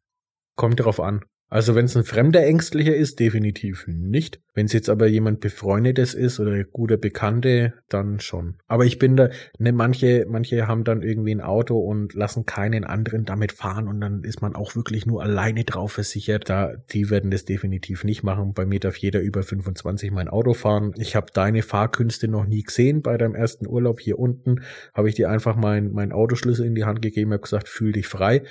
Kommt drauf an. Also wenn es ein fremder Ängstlicher ist, definitiv nicht. Wenn es jetzt aber jemand befreundetes ist oder guter Bekannte, dann schon. Aber ich bin da, ne, manche, manche haben dann irgendwie ein Auto und lassen keinen anderen damit fahren und dann ist man auch wirklich nur alleine drauf versichert. Da, die werden das definitiv nicht machen. Bei mir darf jeder über 25 mein Auto fahren. Ich habe deine Fahrkünste noch nie gesehen. Bei deinem ersten Urlaub hier unten habe ich dir einfach mein, mein Autoschlüssel in die Hand gegeben, habe gesagt, fühl dich frei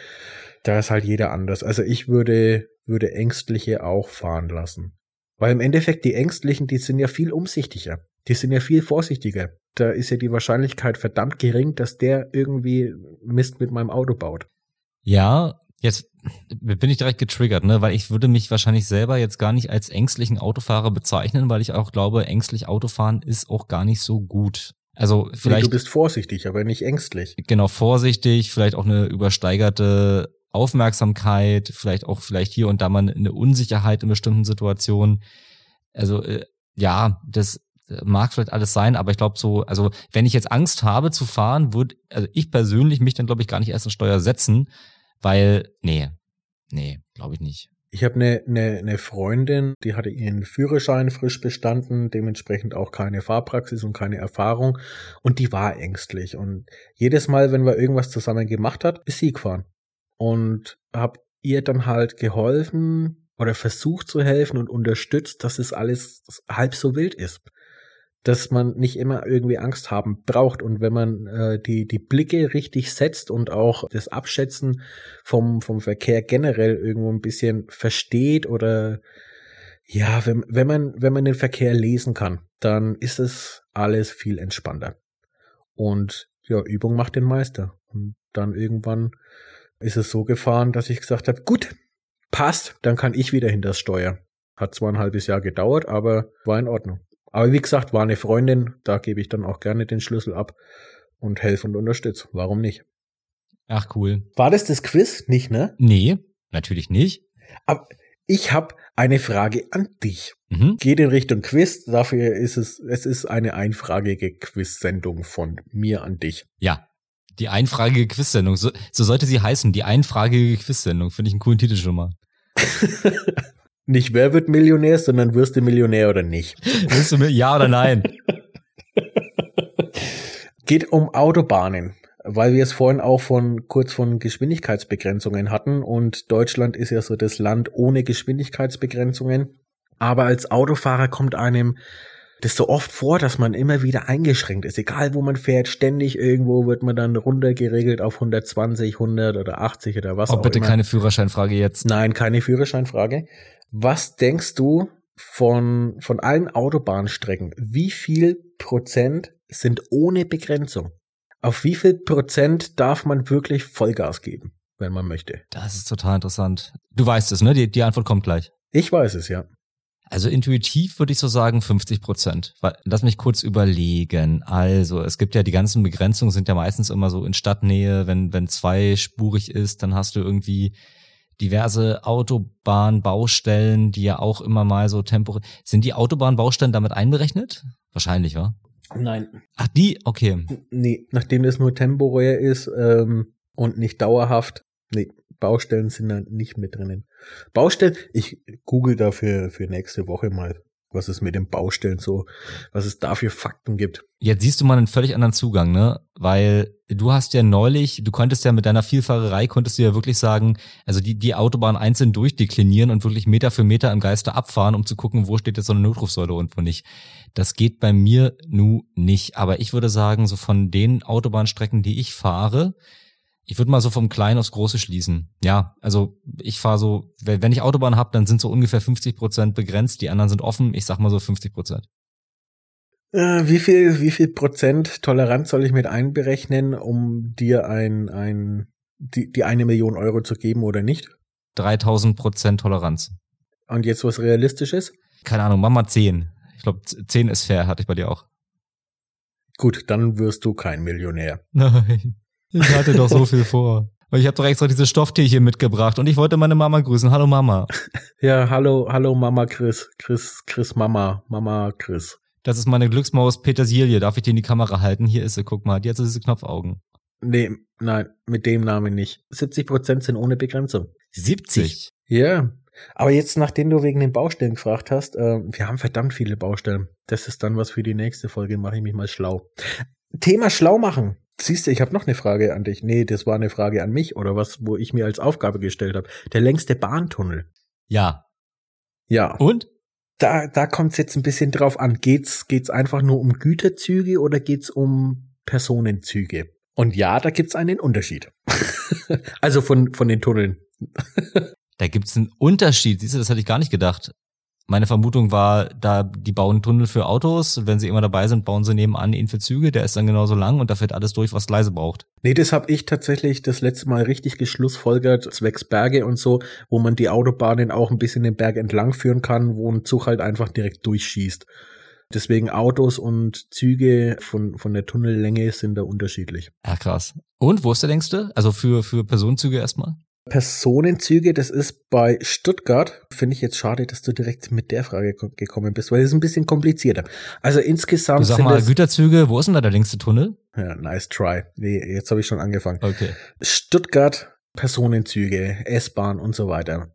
da ist halt jeder anders. Also ich würde, würde Ängstliche auch fahren lassen. Weil im Endeffekt die Ängstlichen, die sind ja viel umsichtiger. Die sind ja viel vorsichtiger. Da ist ja die Wahrscheinlichkeit verdammt gering, dass der irgendwie Mist mit meinem Auto baut. Ja, jetzt bin ich direkt getriggert, ne, weil ich würde mich wahrscheinlich selber jetzt gar nicht als ängstlichen Autofahrer bezeichnen, weil ich auch glaube, ängstlich Autofahren ist auch gar nicht so gut. Also vielleicht. Nee, du bist vorsichtig, aber nicht ängstlich. Genau, vorsichtig, vielleicht auch eine übersteigerte Aufmerksamkeit, vielleicht auch vielleicht hier und da mal eine Unsicherheit in bestimmten Situationen. Also äh, ja, das mag vielleicht alles sein, aber ich glaube so, also wenn ich jetzt Angst habe zu fahren, würde also ich persönlich mich dann glaube ich gar nicht erst in Steuer setzen, weil nee, nee, glaube ich nicht. Ich habe eine, eine, eine Freundin, die hatte ihren Führerschein frisch bestanden, dementsprechend auch keine Fahrpraxis und keine Erfahrung und die war ängstlich und jedes Mal, wenn wir irgendwas zusammen gemacht hat, ist sie gefahren und habe ihr dann halt geholfen oder versucht zu helfen und unterstützt, dass es alles halb so wild ist dass man nicht immer irgendwie Angst haben braucht. Und wenn man äh, die, die Blicke richtig setzt und auch das Abschätzen vom, vom Verkehr generell irgendwo ein bisschen versteht oder ja, wenn, wenn man, wenn man den Verkehr lesen kann, dann ist es alles viel entspannter. Und ja, Übung macht den Meister. Und dann irgendwann ist es so gefahren, dass ich gesagt habe, gut, passt, dann kann ich wieder hinter das Steuer. Hat zwar ein halbes Jahr gedauert, aber war in Ordnung. Aber wie gesagt, war eine Freundin, da gebe ich dann auch gerne den Schlüssel ab und helfe und unterstütze. Warum nicht? Ach cool. War das das Quiz? Nicht, ne? Nee, natürlich nicht. Aber ich habe eine Frage an dich. Mhm. Geht in Richtung Quiz. Dafür ist es, es ist eine einfragige Quiz-Sendung von mir an dich. Ja. Die einfragige Quiz-Sendung. So, so sollte sie heißen. Die einfragige Quiz-Sendung. Finde ich einen coolen Titel schon mal. Nicht wer wird Millionär, sondern wirst du Millionär oder nicht. Wirst du ja oder nein? Geht um Autobahnen, weil wir es vorhin auch von kurz von Geschwindigkeitsbegrenzungen hatten und Deutschland ist ja so das Land ohne Geschwindigkeitsbegrenzungen. Aber als Autofahrer kommt einem das so oft vor, dass man immer wieder eingeschränkt ist. Egal wo man fährt, ständig irgendwo wird man dann runtergeregelt auf 120, 100 oder 80 oder was oh, auch bitte immer. keine Führerscheinfrage jetzt. Nein, keine Führerscheinfrage. Was denkst du von, von allen Autobahnstrecken? Wie viel Prozent sind ohne Begrenzung? Auf wie viel Prozent darf man wirklich Vollgas geben, wenn man möchte? Das ist total interessant. Du weißt es, ne? Die, die Antwort kommt gleich. Ich weiß es, ja. Also intuitiv würde ich so sagen 50 Prozent. Lass mich kurz überlegen. Also es gibt ja die ganzen Begrenzungen sind ja meistens immer so in Stadtnähe. Wenn wenn zweispurig ist, dann hast du irgendwie diverse Autobahnbaustellen, die ja auch immer mal so temporär. Sind die Autobahnbaustellen damit einberechnet? Wahrscheinlich, wa? Nein. Ach, die? Okay. Nee, nachdem das nur temporär ist ähm, und nicht dauerhaft. Nee, Baustellen sind da nicht mit drinnen. Baustellen, ich google dafür für nächste Woche mal was es mit den Baustellen so, was es da für Fakten gibt. Jetzt siehst du mal einen völlig anderen Zugang, ne? Weil du hast ja neulich, du konntest ja mit deiner Vielfahrerei, konntest du ja wirklich sagen, also die, die Autobahn einzeln durchdeklinieren und wirklich Meter für Meter im Geiste abfahren, um zu gucken, wo steht jetzt so eine Notrufsäule und wo nicht. Das geht bei mir nu nicht. Aber ich würde sagen, so von den Autobahnstrecken, die ich fahre, ich würde mal so vom Kleinen aufs Große schließen. Ja, also ich fahre so, wenn ich Autobahn habe, dann sind so ungefähr 50 Prozent begrenzt, die anderen sind offen. Ich sag mal so 50 Prozent. Äh, wie viel, wie viel Prozent Toleranz soll ich mit einberechnen, um dir ein, ein, die, die eine Million Euro zu geben oder nicht? 3000 Prozent Toleranz. Und jetzt was Realistisches? Keine Ahnung, mach mal 10. Ich glaube, 10 ist fair, hatte ich bei dir auch. Gut, dann wirst du kein Millionär. Nein. Ich hatte doch so viel vor. Weil ich habe doch extra diese Stofftierchen mitgebracht und ich wollte meine Mama grüßen. Hallo Mama. Ja, hallo, hallo Mama Chris. Chris, Chris Mama. Mama Chris. Das ist meine Glücksmaus Petersilie. Darf ich die in die Kamera halten? Hier ist sie, guck mal. Die hat so diese Knopfaugen. Nee, nein, mit dem Namen nicht. 70 Prozent sind ohne Begrenzung. 70? Ja. Aber jetzt, nachdem du wegen den Baustellen gefragt hast, äh, wir haben verdammt viele Baustellen. Das ist dann was für die nächste Folge. Mache ich mich mal schlau. Thema schlau machen. Siehst du, ich habe noch eine Frage an dich. Nee, das war eine Frage an mich oder was, wo ich mir als Aufgabe gestellt habe. Der längste Bahntunnel. Ja. Ja. Und? Da, da kommt es jetzt ein bisschen drauf an. Geht's, geht's einfach nur um Güterzüge oder geht's um Personenzüge? Und ja, da gibt's einen Unterschied. also von, von den Tunneln. da gibt's einen Unterschied. Siehst du, das hatte ich gar nicht gedacht. Meine Vermutung war, da die bauen Tunnel für Autos. Wenn sie immer dabei sind, bauen sie nebenan ihn für Züge. Der ist dann genauso lang und da fährt alles durch, was leise braucht. Nee, das habe ich tatsächlich das letzte Mal richtig geschlussfolgert, zwecks Berge und so, wo man die Autobahnen auch ein bisschen den Berg entlang führen kann, wo ein Zug halt einfach direkt durchschießt. Deswegen Autos und Züge von, von der Tunnellänge sind da unterschiedlich. Ja, krass. Und wo ist der längste? Also für, für Personenzüge erstmal? Personenzüge, das ist bei Stuttgart, finde ich jetzt schade, dass du direkt mit der Frage gekommen bist, weil es ist ein bisschen komplizierter. Also insgesamt. Du sag mal, Güterzüge, wo ist denn da der längste Tunnel? Ja, nice try. Nee, jetzt habe ich schon angefangen. Okay. Stuttgart, Personenzüge, S-Bahn und so weiter.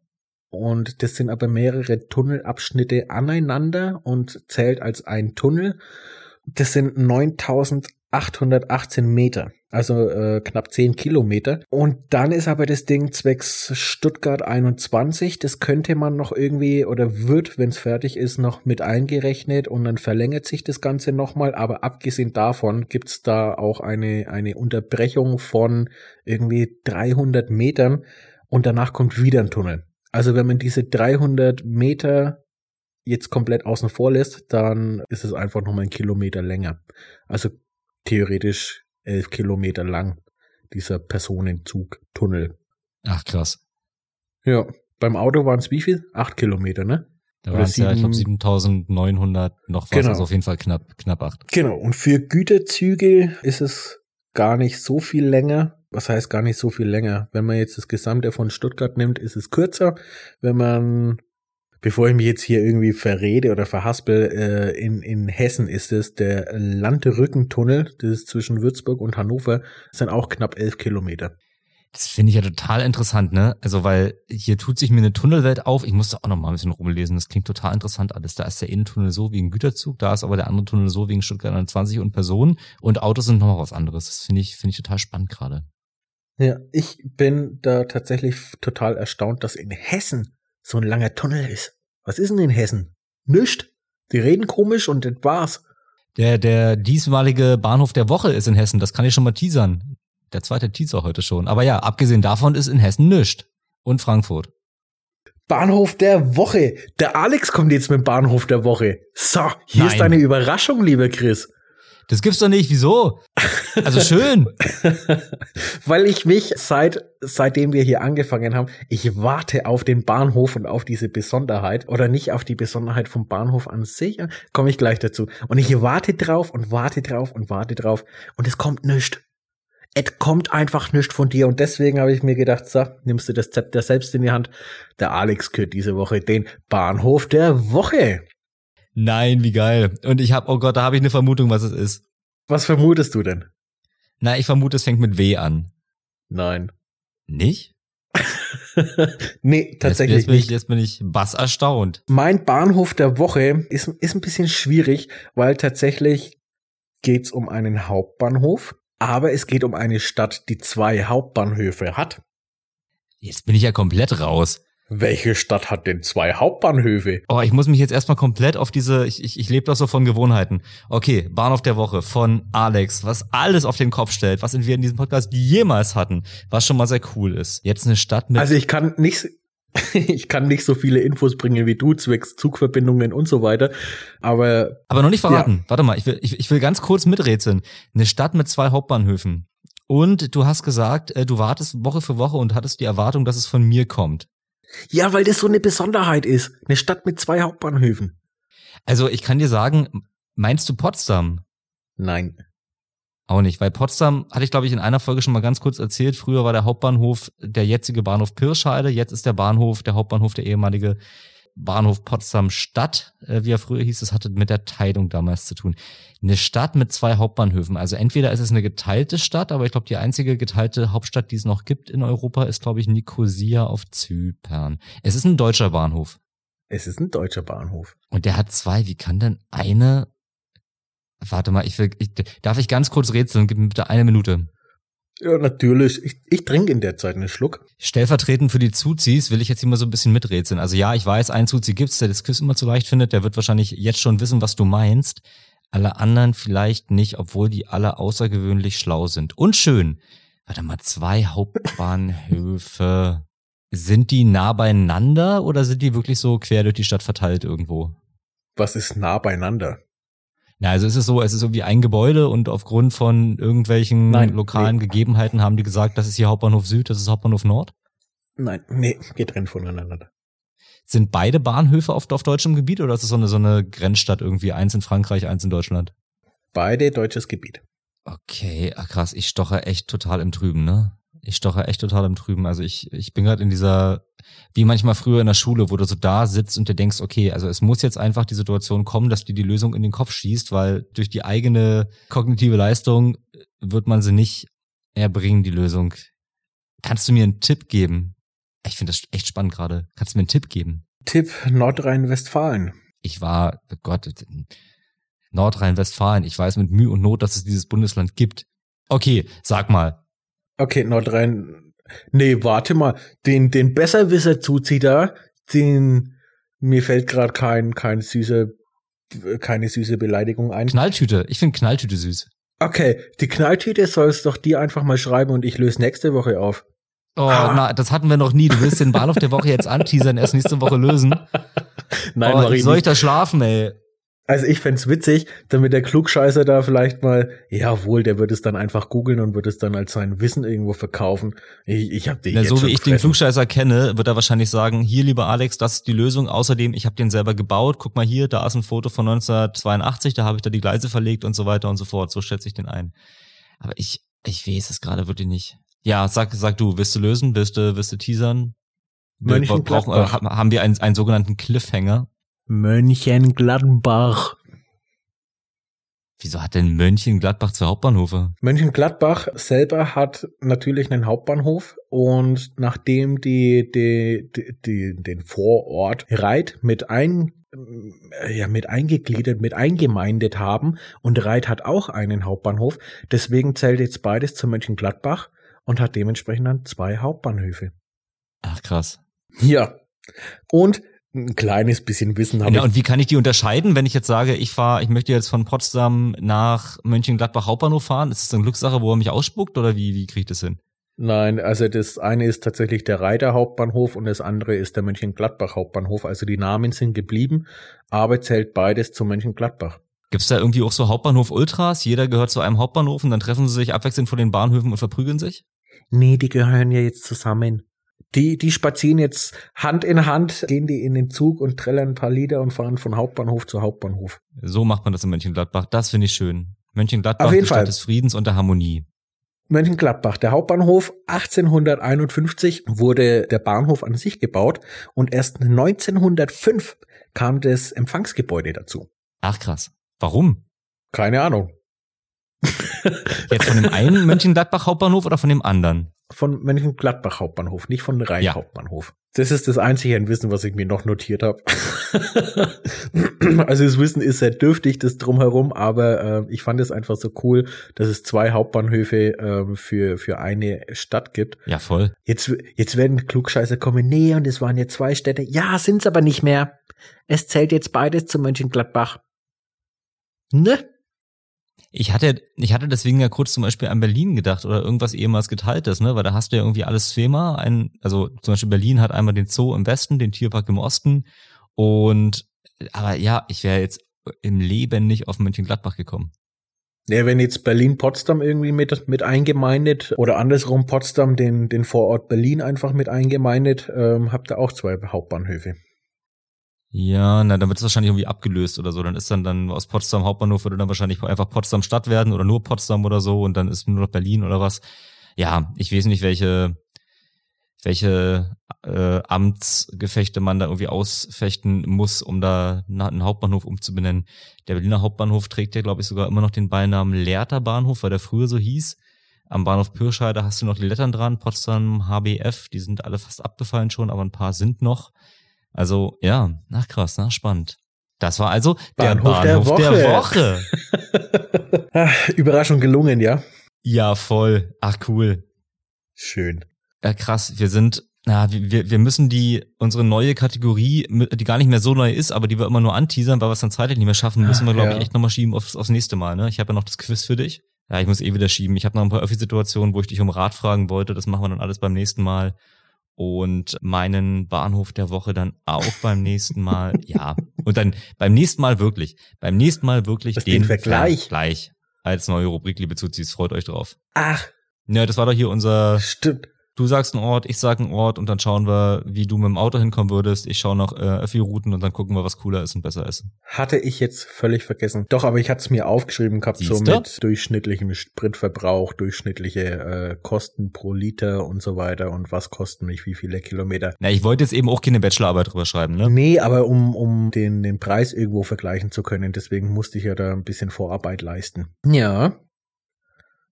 Und das sind aber mehrere Tunnelabschnitte aneinander und zählt als ein Tunnel. Das sind 9818 Meter also äh, knapp 10 Kilometer. Und dann ist aber das Ding zwecks Stuttgart 21, das könnte man noch irgendwie oder wird, wenn es fertig ist, noch mit eingerechnet und dann verlängert sich das Ganze nochmal. Aber abgesehen davon gibt's da auch eine, eine Unterbrechung von irgendwie 300 Metern und danach kommt wieder ein Tunnel. Also wenn man diese 300 Meter jetzt komplett außen vor lässt, dann ist es einfach nochmal ein Kilometer länger. Also theoretisch elf Kilometer lang, dieser Personenzug-Tunnel. Ach, krass. Ja, beim Auto waren es wie viel? Acht Kilometer, ne? Da waren es ja, ich glaube, 7900 noch was, genau. also auf jeden Fall knapp, knapp acht. Genau, und für Güterzüge ist es gar nicht so viel länger. Was heißt gar nicht so viel länger? Wenn man jetzt das Gesamte von Stuttgart nimmt, ist es kürzer. Wenn man bevor ich mich jetzt hier irgendwie verrede oder verhaspel, äh, in, in Hessen ist es der Landrückentunnel, das ist zwischen Würzburg und Hannover, das sind auch knapp elf Kilometer. Das finde ich ja total interessant, ne? Also, weil hier tut sich mir eine Tunnelwelt auf. Ich musste auch noch mal ein bisschen rumlesen. Das klingt total interessant alles. Da ist der Innentunnel so wie ein Güterzug, da ist aber der andere Tunnel so wegen Stuttgart 21 und Personen und Autos sind noch was anderes. Das finde ich, finde ich total spannend gerade. Ja, ich bin da tatsächlich total erstaunt, dass in Hessen so ein langer Tunnel ist. Was ist denn in Hessen? Nischt. Die reden komisch und das war's. Der, der diesmalige Bahnhof der Woche ist in Hessen, das kann ich schon mal teasern. Der zweite Teaser heute schon. Aber ja, abgesehen davon ist in Hessen nischt. Und Frankfurt. Bahnhof der Woche. Der Alex kommt jetzt mit dem Bahnhof der Woche. So, hier Nein. ist deine Überraschung, lieber Chris. Das gibt's doch nicht. Wieso? Also schön. Weil ich mich seit, seitdem wir hier angefangen haben, ich warte auf den Bahnhof und auf diese Besonderheit oder nicht auf die Besonderheit vom Bahnhof an sich, komme ich gleich dazu. Und ich warte drauf und warte drauf und warte drauf und es kommt nichts. Es kommt einfach nichts von dir und deswegen habe ich mir gedacht, so, nimmst du das Zepter selbst in die Hand. Der Alex kürt diese Woche den Bahnhof der Woche. Nein, wie geil. Und ich habe, oh Gott, da habe ich eine Vermutung, was es ist. Was vermutest du denn? Na, ich vermute, es fängt mit W an. Nein. Nicht? nee, tatsächlich jetzt, jetzt bin nicht. Ich, jetzt bin ich bass erstaunt. Mein Bahnhof der Woche ist, ist ein bisschen schwierig, weil tatsächlich geht's um einen Hauptbahnhof, aber es geht um eine Stadt, die zwei Hauptbahnhöfe hat. Jetzt bin ich ja komplett raus. Welche Stadt hat denn zwei Hauptbahnhöfe? Oh, ich muss mich jetzt erstmal komplett auf diese, ich, ich, ich lebe doch so von Gewohnheiten. Okay, Bahnhof der Woche von Alex, was alles auf den Kopf stellt, was wir in diesem Podcast jemals hatten, was schon mal sehr cool ist. Jetzt eine Stadt mit. Also ich kann nicht, ich kann nicht so viele Infos bringen wie du, zwecks Zugverbindungen und so weiter, aber. Aber noch nicht verraten. Ja. Warte mal, ich will, ich, ich will ganz kurz miträtseln. Eine Stadt mit zwei Hauptbahnhöfen. Und du hast gesagt, äh, du wartest Woche für Woche und hattest die Erwartung, dass es von mir kommt. Ja, weil das so eine Besonderheit ist. Eine Stadt mit zwei Hauptbahnhöfen. Also ich kann dir sagen, meinst du Potsdam? Nein. Auch nicht, weil Potsdam, hatte ich glaube ich in einer Folge schon mal ganz kurz erzählt, früher war der Hauptbahnhof der jetzige Bahnhof Pirscheide, jetzt ist der Bahnhof, der Hauptbahnhof der ehemalige Bahnhof Potsdam Stadt, äh, wie er früher hieß, das hatte mit der Teilung damals zu tun. Eine Stadt mit zwei Hauptbahnhöfen. Also entweder ist es eine geteilte Stadt, aber ich glaube, die einzige geteilte Hauptstadt, die es noch gibt in Europa, ist, glaube ich, Nicosia auf Zypern. Es ist ein deutscher Bahnhof. Es ist ein deutscher Bahnhof. Und der hat zwei. Wie kann denn eine Warte mal, ich will, ich, darf ich ganz kurz rätseln? Gib mir bitte eine Minute. Ja, natürlich. Ich, ich trinke in der Zeit einen Schluck. Stellvertretend für die Zuzis will ich jetzt hier mal so ein bisschen miträtseln. Also ja, ich weiß, ein Zuzi gibt's, der das Quiz immer zu leicht findet. Der wird wahrscheinlich jetzt schon wissen, was du meinst. Alle anderen vielleicht nicht, obwohl die alle außergewöhnlich schlau sind. Und schön. Warte mal, zwei Hauptbahnhöfe. Sind die nah beieinander oder sind die wirklich so quer durch die Stadt verteilt irgendwo? Was ist nah beieinander? Ja, also es ist so, es ist irgendwie ein Gebäude und aufgrund von irgendwelchen Nein, lokalen nee. Gegebenheiten haben die gesagt, das ist hier Hauptbahnhof Süd, das ist Hauptbahnhof Nord? Nein, nee, getrennt voneinander. Sind beide Bahnhöfe auf, auf deutschem Gebiet oder ist es so eine, so eine Grenzstadt irgendwie, eins in Frankreich, eins in Deutschland? Beide deutsches Gebiet. Okay, ach krass, ich stoche echt total im Trüben, ne? Ich stoche echt total im Trüben. Also ich, ich bin gerade in dieser, wie manchmal früher in der Schule, wo du so da sitzt und dir denkst, okay, also es muss jetzt einfach die Situation kommen, dass dir die Lösung in den Kopf schießt, weil durch die eigene kognitive Leistung wird man sie nicht erbringen, die Lösung. Kannst du mir einen Tipp geben? Ich finde das echt spannend gerade. Kannst du mir einen Tipp geben? Tipp Nordrhein-Westfalen. Ich war, oh Gott, Nordrhein-Westfalen. Ich weiß mit Mühe und Not, dass es dieses Bundesland gibt. Okay, sag mal. Okay, Nordrhein. Nee, warte mal. Den, den Besserwisser zuzieht da, den, mir fällt gerade kein, kein süße, keine süße Beleidigung ein. Knalltüte. Ich finde Knalltüte süß. Okay, die Knalltüte sollst doch die einfach mal schreiben und ich löse nächste Woche auf. Oh, ah. na, das hatten wir noch nie. Du willst den Bahnhof der Woche jetzt anteasern, erst nächste Woche lösen. Nein, oh, soll ich da schlafen, ey? Also ich fände witzig, damit der Klugscheißer da vielleicht mal, jawohl, der wird es dann einfach googeln und wird es dann als sein Wissen irgendwo verkaufen. Ich, ich habe den Na, So wie ich gefressen. den Klugscheißer kenne, wird er wahrscheinlich sagen, hier lieber Alex, das ist die Lösung. Außerdem, ich habe den selber gebaut. Guck mal hier, da ist ein Foto von 1982, da habe ich da die Gleise verlegt und so weiter und so fort. So schätze ich den ein. Aber ich, ich weiß es gerade wirklich nicht. Ja, sag, sag du, willst du lösen? Willst du, willst du teasern? Wir brauchen, äh, haben wir einen, einen sogenannten Cliffhanger? Mönchengladbach. Wieso hat denn Mönchengladbach zwei Hauptbahnhofe? Mönchengladbach selber hat natürlich einen Hauptbahnhof und nachdem die, die, die, die den Vorort Reit mit ein ja, mit eingegliedert, mit eingemeindet haben und Reit hat auch einen Hauptbahnhof. Deswegen zählt jetzt beides zu Mönchengladbach und hat dementsprechend dann zwei Hauptbahnhöfe. Ach krass. Ja. Und ein kleines bisschen Wissen habe. Ja, und wie kann ich die unterscheiden, wenn ich jetzt sage, ich fahre, ich möchte jetzt von Potsdam nach Mönchengladbach Hauptbahnhof fahren? Ist das eine Glückssache, wo er mich ausspuckt oder wie, wie kriege ich das hin? Nein, also das eine ist tatsächlich der Reiter Hauptbahnhof und das andere ist der Mönchengladbach Hauptbahnhof. Also die Namen sind geblieben, aber zählt beides zu Mönchengladbach. Gibt's da irgendwie auch so Hauptbahnhof Ultras? Jeder gehört zu einem Hauptbahnhof und dann treffen sie sich abwechselnd vor den Bahnhöfen und verprügeln sich? Nee, die gehören ja jetzt zusammen. Die, die spazieren jetzt Hand in Hand, gehen die in den Zug und trällern ein paar Lieder und fahren von Hauptbahnhof zu Hauptbahnhof. So macht man das in Mönchengladbach. Das finde ich schön. Mönchengladbach, Auf jeden die Stadt Fall. des Friedens und der Harmonie. Mönchengladbach, der Hauptbahnhof 1851 wurde der Bahnhof an sich gebaut und erst 1905 kam das Empfangsgebäude dazu. Ach krass. Warum? Keine Ahnung. Jetzt von dem einen Mönchengladbach Hauptbahnhof oder von dem anderen? Von Mönchengladbach Hauptbahnhof, nicht von Rhein ja. Hauptbahnhof. Das ist das einzige Wissen, was ich mir noch notiert habe. also das Wissen ist sehr dürftig, das drumherum, aber äh, ich fand es einfach so cool, dass es zwei Hauptbahnhöfe äh, für, für eine Stadt gibt. Ja, voll. Jetzt, jetzt werden Klugscheiße kommen, nee, und es waren jetzt zwei Städte. Ja, sind's aber nicht mehr. Es zählt jetzt beides zu Mönchengladbach. Ne? Ich hatte, ich hatte deswegen ja kurz zum Beispiel an Berlin gedacht oder irgendwas ehemals geteiltes, ne? Weil da hast du ja irgendwie alles Thema. Ein, also zum Beispiel Berlin hat einmal den Zoo im Westen, den Tierpark im Osten. Und aber ja, ich wäre jetzt im Leben nicht auf Mönchengladbach gekommen. Ja, wenn jetzt Berlin Potsdam irgendwie mit, mit eingemeindet oder andersrum Potsdam den, den Vorort Berlin einfach mit eingemeindet, ähm, habt ihr auch zwei Hauptbahnhöfe. Ja, na, dann wird es wahrscheinlich irgendwie abgelöst oder so. Dann ist dann dann aus Potsdam Hauptbahnhof würde dann wahrscheinlich einfach Potsdam Stadt werden oder nur Potsdam oder so und dann ist nur noch Berlin oder was. Ja, ich weiß nicht, welche welche äh, Amtsgefechte man da irgendwie ausfechten muss, um da einen Hauptbahnhof umzubenennen. Der Berliner Hauptbahnhof trägt ja, glaube ich, sogar immer noch den Beinamen Lehrter Bahnhof, weil der früher so hieß. Am Bahnhof Pürscheide hast du noch die Lettern dran, Potsdam, HBF, die sind alle fast abgefallen schon, aber ein paar sind noch. Also ja, nach krass, nach spannend. Das war also Bahnhof der Bahnhof der Woche. Der Woche. Überraschung gelungen, ja? Ja, voll. Ach cool. Schön. Ja, krass. Wir sind, na, wir, wir müssen die, unsere neue Kategorie, die gar nicht mehr so neu ist, aber die wir immer nur anteasern, weil wir es dann zeitlich nicht mehr schaffen, müssen wir, glaube ja. ich, echt nochmal schieben aufs, aufs nächste Mal. Ne? Ich habe ja noch das Quiz für dich. Ja, ich muss eh wieder schieben. Ich habe noch ein paar Öffi-Situationen, wo ich dich um Rat fragen wollte. Das machen wir dann alles beim nächsten Mal und meinen Bahnhof der Woche dann auch beim nächsten Mal. ja, und dann beim nächsten Mal wirklich, beim nächsten Mal wirklich Was den, den Vergleich gleich als neue Rubrik, liebe Zuzis, freut euch drauf. Ach. Ja, das war doch hier unser. Stimmt. Du sagst einen Ort, ich sag einen Ort und dann schauen wir, wie du mit dem Auto hinkommen würdest. Ich schaue noch äh, Öffi-Routen und dann gucken wir, was cooler ist und besser ist. Hatte ich jetzt völlig vergessen. Doch, aber ich hatte es mir aufgeschrieben gehabt, so Siehste? mit durchschnittlichem Spritverbrauch, durchschnittliche äh, Kosten pro Liter und so weiter und was kosten mich wie viele Kilometer. Na, ich wollte jetzt eben auch keine Bachelorarbeit drüber schreiben, ne? Nee, aber um, um den, den Preis irgendwo vergleichen zu können, deswegen musste ich ja da ein bisschen Vorarbeit leisten. Ja.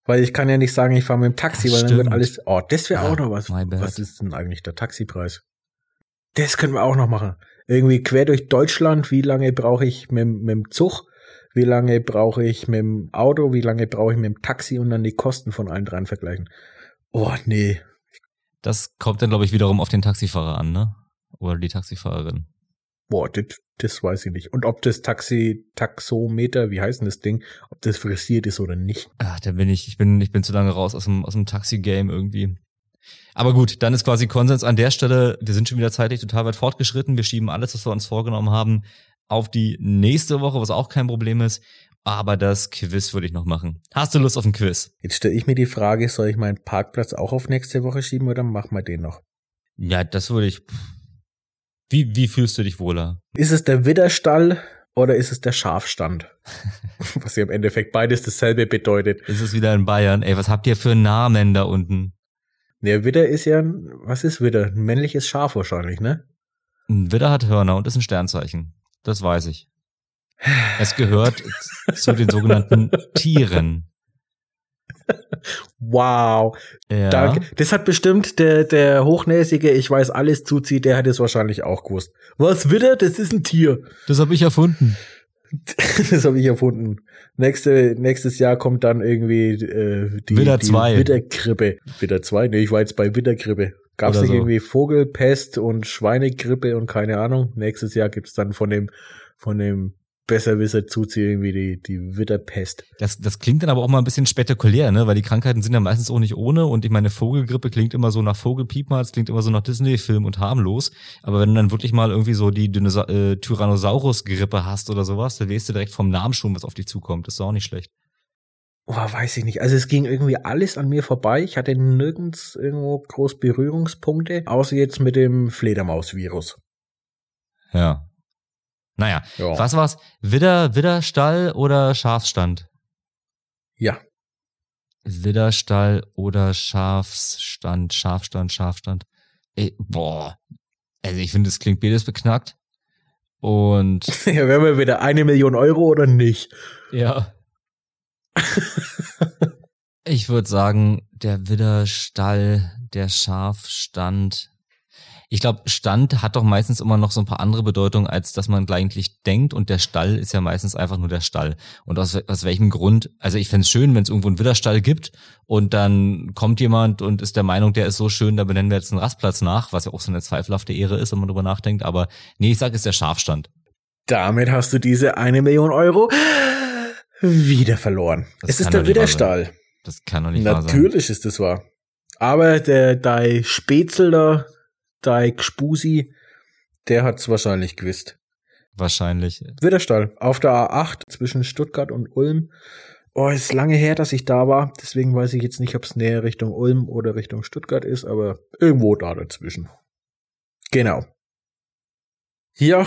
Weil ich kann ja nicht sagen, ich fahre mit dem Taxi, Ach, weil dann wird alles. Oh, das wäre Ah, auch noch was. Was ist denn eigentlich der Taxipreis? Das können wir auch noch machen. Irgendwie quer durch Deutschland, wie lange brauche ich mit, mit dem Zug? Wie lange brauche ich mit dem Auto? Wie lange brauche ich mit dem Taxi? Und dann die Kosten von allen dreien vergleichen. Oh, nee. Das kommt dann, glaube ich, wiederum auf den Taxifahrer an, ne? Oder die Taxifahrerin. Boah, das, das weiß ich nicht. Und ob das Taxi, Taxometer, wie heißt denn das Ding, ob das frisiert ist oder nicht. Ach, da bin ich, ich bin, ich bin zu lange raus aus dem, aus dem Taxi-Game irgendwie. Aber gut, dann ist quasi Konsens an der Stelle. Wir sind schon wieder zeitlich total weit fortgeschritten. Wir schieben alles, was wir uns vorgenommen haben, auf die nächste Woche, was auch kein Problem ist. Aber das Quiz würde ich noch machen. Hast du Lust auf ein Quiz? Jetzt stelle ich mir die Frage, soll ich meinen Parkplatz auch auf nächste Woche schieben oder machen wir den noch? Ja, das würde ich. Wie, wie fühlst du dich wohler? Ist es der Widderstall oder ist es der Schafstand? Was ja im Endeffekt beides dasselbe bedeutet. Ist es wieder in Bayern? Ey, was habt ihr für Namen da unten? Der Widder ist ja, ein- was ist Widder? Ein männliches Schaf wahrscheinlich, ne? Ein Widder hat Hörner und ist ein Sternzeichen. Das weiß ich. Es gehört zu den sogenannten Tieren. Wow, Ja. danke. Das hat bestimmt der, der hochnäsige, ich weiß alles zuzieht, der hat es wahrscheinlich auch gewusst. Was Widder? Das ist ein Tier. Das habe ich erfunden. das habe ich erfunden. Nächste, nächstes Jahr kommt dann irgendwie äh, die, Widder die zwei. Widdergrippe. Widder 2? Nee, ich war jetzt bei Widdergrippe. Gab es nicht so. irgendwie Vogelpest und Schweinegrippe und keine Ahnung. Nächstes Jahr gibt's dann von dem, von dem Besserwisser Zuzi irgendwie die, die Widderpest. Das, das klingt dann aber auch mal ein bisschen spektakulär, ne? Weil die Krankheiten sind ja meistens auch nicht ohne und ich meine, Vogelgrippe klingt immer so nach Vogelpiepmal, es klingt immer so nach Disney-Film und harmlos. Aber wenn du dann wirklich mal irgendwie so die Dinosa äh, Tyrannosaurus-Grippe hast oder sowas, dann weißt du direkt vom Namen schon, was auf dich zukommt. Das ist auch nicht schlecht. Oh, weiß ich nicht. Also es ging irgendwie alles an mir vorbei. Ich hatte nirgends irgendwo groß Berührungspunkte, außer jetzt mit dem Fledermaus-Virus. Ja. Naja, Ja. was war's? Widder, Widderstall oder Schafsstand? Ja. Widderstall oder Schafsstand, Schafstand, Schafstand. Ey, boah. Also ich finde, das klingt beides beknackt. Und Ja, wären wir wieder eine Million Euro oder nicht? ja. ich würde sagen, der Widderstall, der Schafstand. Ich glaube, Stand hat doch meistens immer noch so ein paar andere Bedeutungen, als dass man eigentlich denkt. Und der Stall ist ja meistens einfach nur der Stall. Und aus, aus welchem Grund? Also ich fänd's schön, wenn es irgendwo einen Widderstall gibt und dann kommt jemand und ist der Meinung, der ist so schön, da benennen wir jetzt einen Rastplatz nach, was ja auch so eine zweifelhafte Ehre ist, wenn man drüber nachdenkt. Aber nee, ich sag, ist der Schafstand. Damit hast du diese eine Million Euro wieder verloren. Das es ist der Widderstall. Das kann doch nicht wahr sein. Natürlich ist es wahr. Aber der Dei Spätzl da, Dei Gspusi, der hat's wahrscheinlich gewusst. Wahrscheinlich. Widderstall auf der A8 zwischen Stuttgart und Ulm. Oh, ist lange her, dass ich da war. Deswegen weiß ich jetzt nicht, ob es näher Richtung Ulm oder Richtung Stuttgart ist, aber irgendwo da dazwischen. Genau. Ja,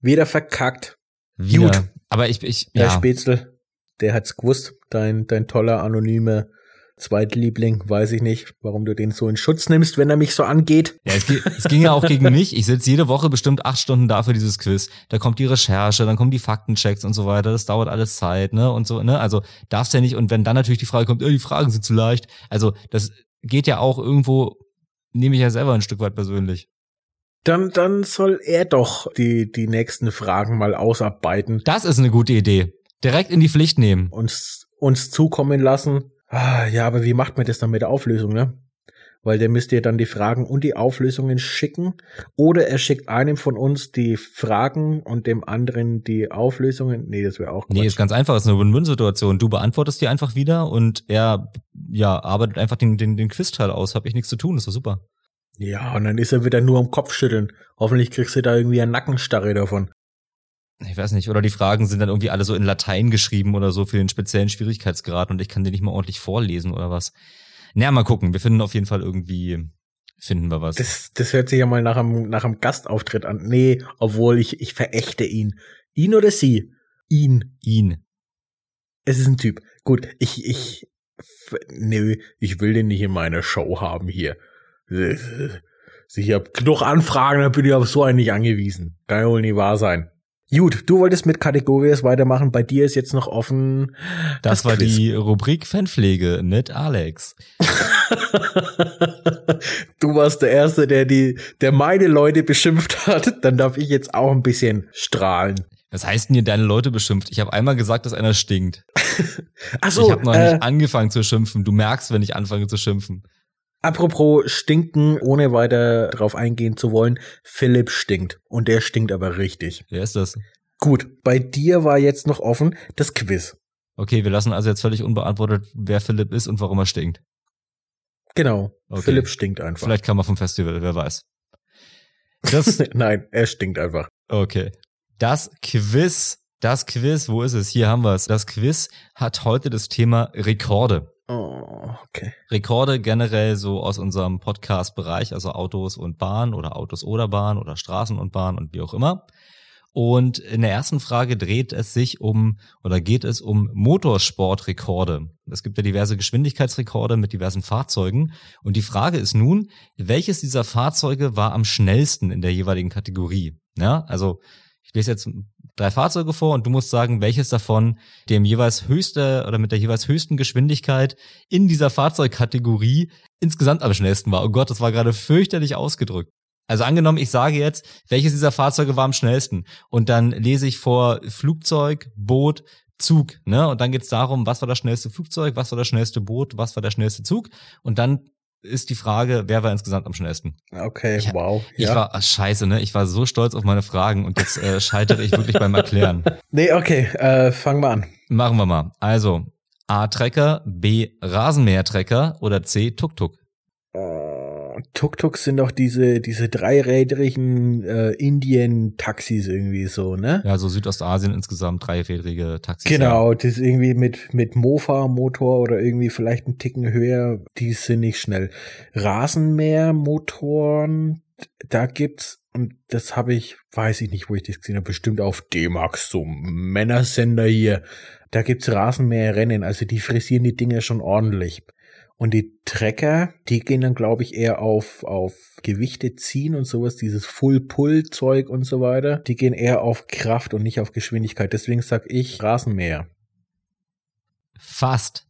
wieder verkackt. Wieder. Gut. Aber ich, ich, Der ja. Spätzl, der hat's gewusst. Dein, dein toller, anonymer Zweitliebling. Weiß ich nicht, warum du den so in Schutz nimmst, wenn er mich so angeht. Ja, es, ging- es ging ja auch gegen mich. Ich sitze jede Woche bestimmt acht Stunden da für dieses Quiz. Da kommt die Recherche, dann kommen die Faktenchecks und so weiter. Das dauert alles Zeit, ne? Und so, ne? Also darfst ja nicht. Und wenn dann natürlich die Frage kommt, äh, die Fragen sind zu leicht. Also das geht ja auch irgendwo, nehme ich ja selber ein Stück weit persönlich. Dann, dann soll er doch die, die nächsten Fragen mal ausarbeiten, Das ist eine gute Idee. Direkt in die Pflicht nehmen. uns, uns zukommen lassen. Ah, ja, aber wie macht man das dann mit der Auflösung, ne? Weil der müsste ja dann die Fragen und die Auflösungen schicken. Oder er schickt einem von uns die Fragen und dem anderen die Auflösungen. Nee, das wäre auch Nee, Quatsch. ist ganz einfach. Es ist eine Win-Win-Situation. Du beantwortest die einfach wieder und er, ja, arbeitet einfach den, den, den Quizteil aus. Hab ich nichts zu tun. Das ist doch super. Ja, und dann ist er wieder nur am Kopf schütteln. Hoffentlich kriegst du da irgendwie eine Nackenstarre davon. Ich weiß nicht, oder die Fragen sind dann irgendwie alle so in Latein geschrieben oder so für den speziellen Schwierigkeitsgrad und ich kann die nicht mal ordentlich vorlesen oder was. Naja, mal gucken. Wir finden auf jeden Fall irgendwie, finden wir was. Das, das hört sich ja mal nach einem, nach einem Gastauftritt an. Nee, obwohl ich, ich verächte ihn. Ihn oder sie? Ihn. Ihn. Es ist ein Typ. Gut, ich, ich, nö, ich will den nicht in meiner Show haben hier. Ich habe genug Anfragen, dann bin ich auf so einen nicht angewiesen. Kann ja wohl nie wahr sein. Gut, du wolltest mit Kategories weitermachen. Bei dir ist jetzt noch offen. Das, das war Quiz. die Rubrik Fanpflege mit Alex. du warst der Erste, der die, der meine Leute beschimpft hat. Dann darf ich jetzt auch ein bisschen strahlen. Was heißt denn hier deine Leute beschimpft? Ich habe einmal gesagt, dass einer stinkt. Ach so, ich habe noch äh, nicht angefangen zu schimpfen. Du merkst, wenn ich anfange zu schimpfen. Apropos stinken, ohne weiter drauf eingehen zu wollen, Philipp stinkt. Und der stinkt aber richtig. Wer ist das? Gut, bei dir war jetzt noch offen das Quiz. Okay, wir lassen also jetzt völlig unbeantwortet, wer Philipp ist und warum er stinkt. Genau, Okay. Philipp stinkt einfach. Vielleicht kam er vom Festival, wer weiß. Das Nein, er stinkt einfach. Okay. Das Quiz, das Quiz, wo ist es? Hier haben wir es. Das Quiz hat heute das Thema Rekorde. Oh, okay. Rekorde generell so aus unserem Podcast-Bereich, also Autos und Bahn oder Autos oder Bahn oder Straßen und Bahn und wie auch immer. Und in der ersten Frage dreht es sich um oder geht es um Motorsportrekorde. Es gibt ja diverse Geschwindigkeitsrekorde mit diversen Fahrzeugen. Und die Frage ist nun, welches dieser Fahrzeuge war am schnellsten in der jeweiligen Kategorie? Ja, also ich lese jetzt drei Fahrzeuge vor und du musst sagen, welches davon dem jeweils höchste oder mit der jeweils höchsten Geschwindigkeit in dieser Fahrzeugkategorie insgesamt am schnellsten war. Oh Gott, das war gerade fürchterlich ausgedrückt. Also angenommen, ich sage jetzt, welches dieser Fahrzeuge war am schnellsten und dann lese ich vor Flugzeug, Boot, Zug, ne? Und dann geht's darum, was war das schnellste Flugzeug, was war das schnellste Boot, was war der schnellste Zug und dann ist die Frage, wer war insgesamt am schnellsten? Okay, Ich- wow. Ich war ach, scheiße, ne? Ich war so stolz auf meine Fragen und jetzt äh, scheitere ich wirklich beim Erklären. nee, okay, äh, fangen wir an. Machen wir mal. Also A Trecker, B Rasenmähertrecker oder C Tuk-Tuk. Tuk-Tuks sind doch diese, diese dreirädrigen äh, Indien-Taxis irgendwie so, ne? Ja, so Südostasien insgesamt dreirädrige Taxis. Genau, das ist irgendwie mit, mit Mofa-Motor oder irgendwie vielleicht einen Ticken höher, die sind nicht schnell. Rasenmähermotoren, da gibt's, und das habe ich, weiß ich nicht, wo ich das gesehen habe, bestimmt auf D-Max, so Männersender hier. Da gibt's Rasenmäherrennen, also die frisieren die Dinge schon ordentlich. Und die Trecker, die gehen dann, glaube ich, eher auf, auf Gewichte ziehen und sowas, dieses Full-Pull-Zeug und so weiter. Die gehen eher auf Kraft und nicht auf Geschwindigkeit. Deswegen sag ich Rasenmäher. Fast.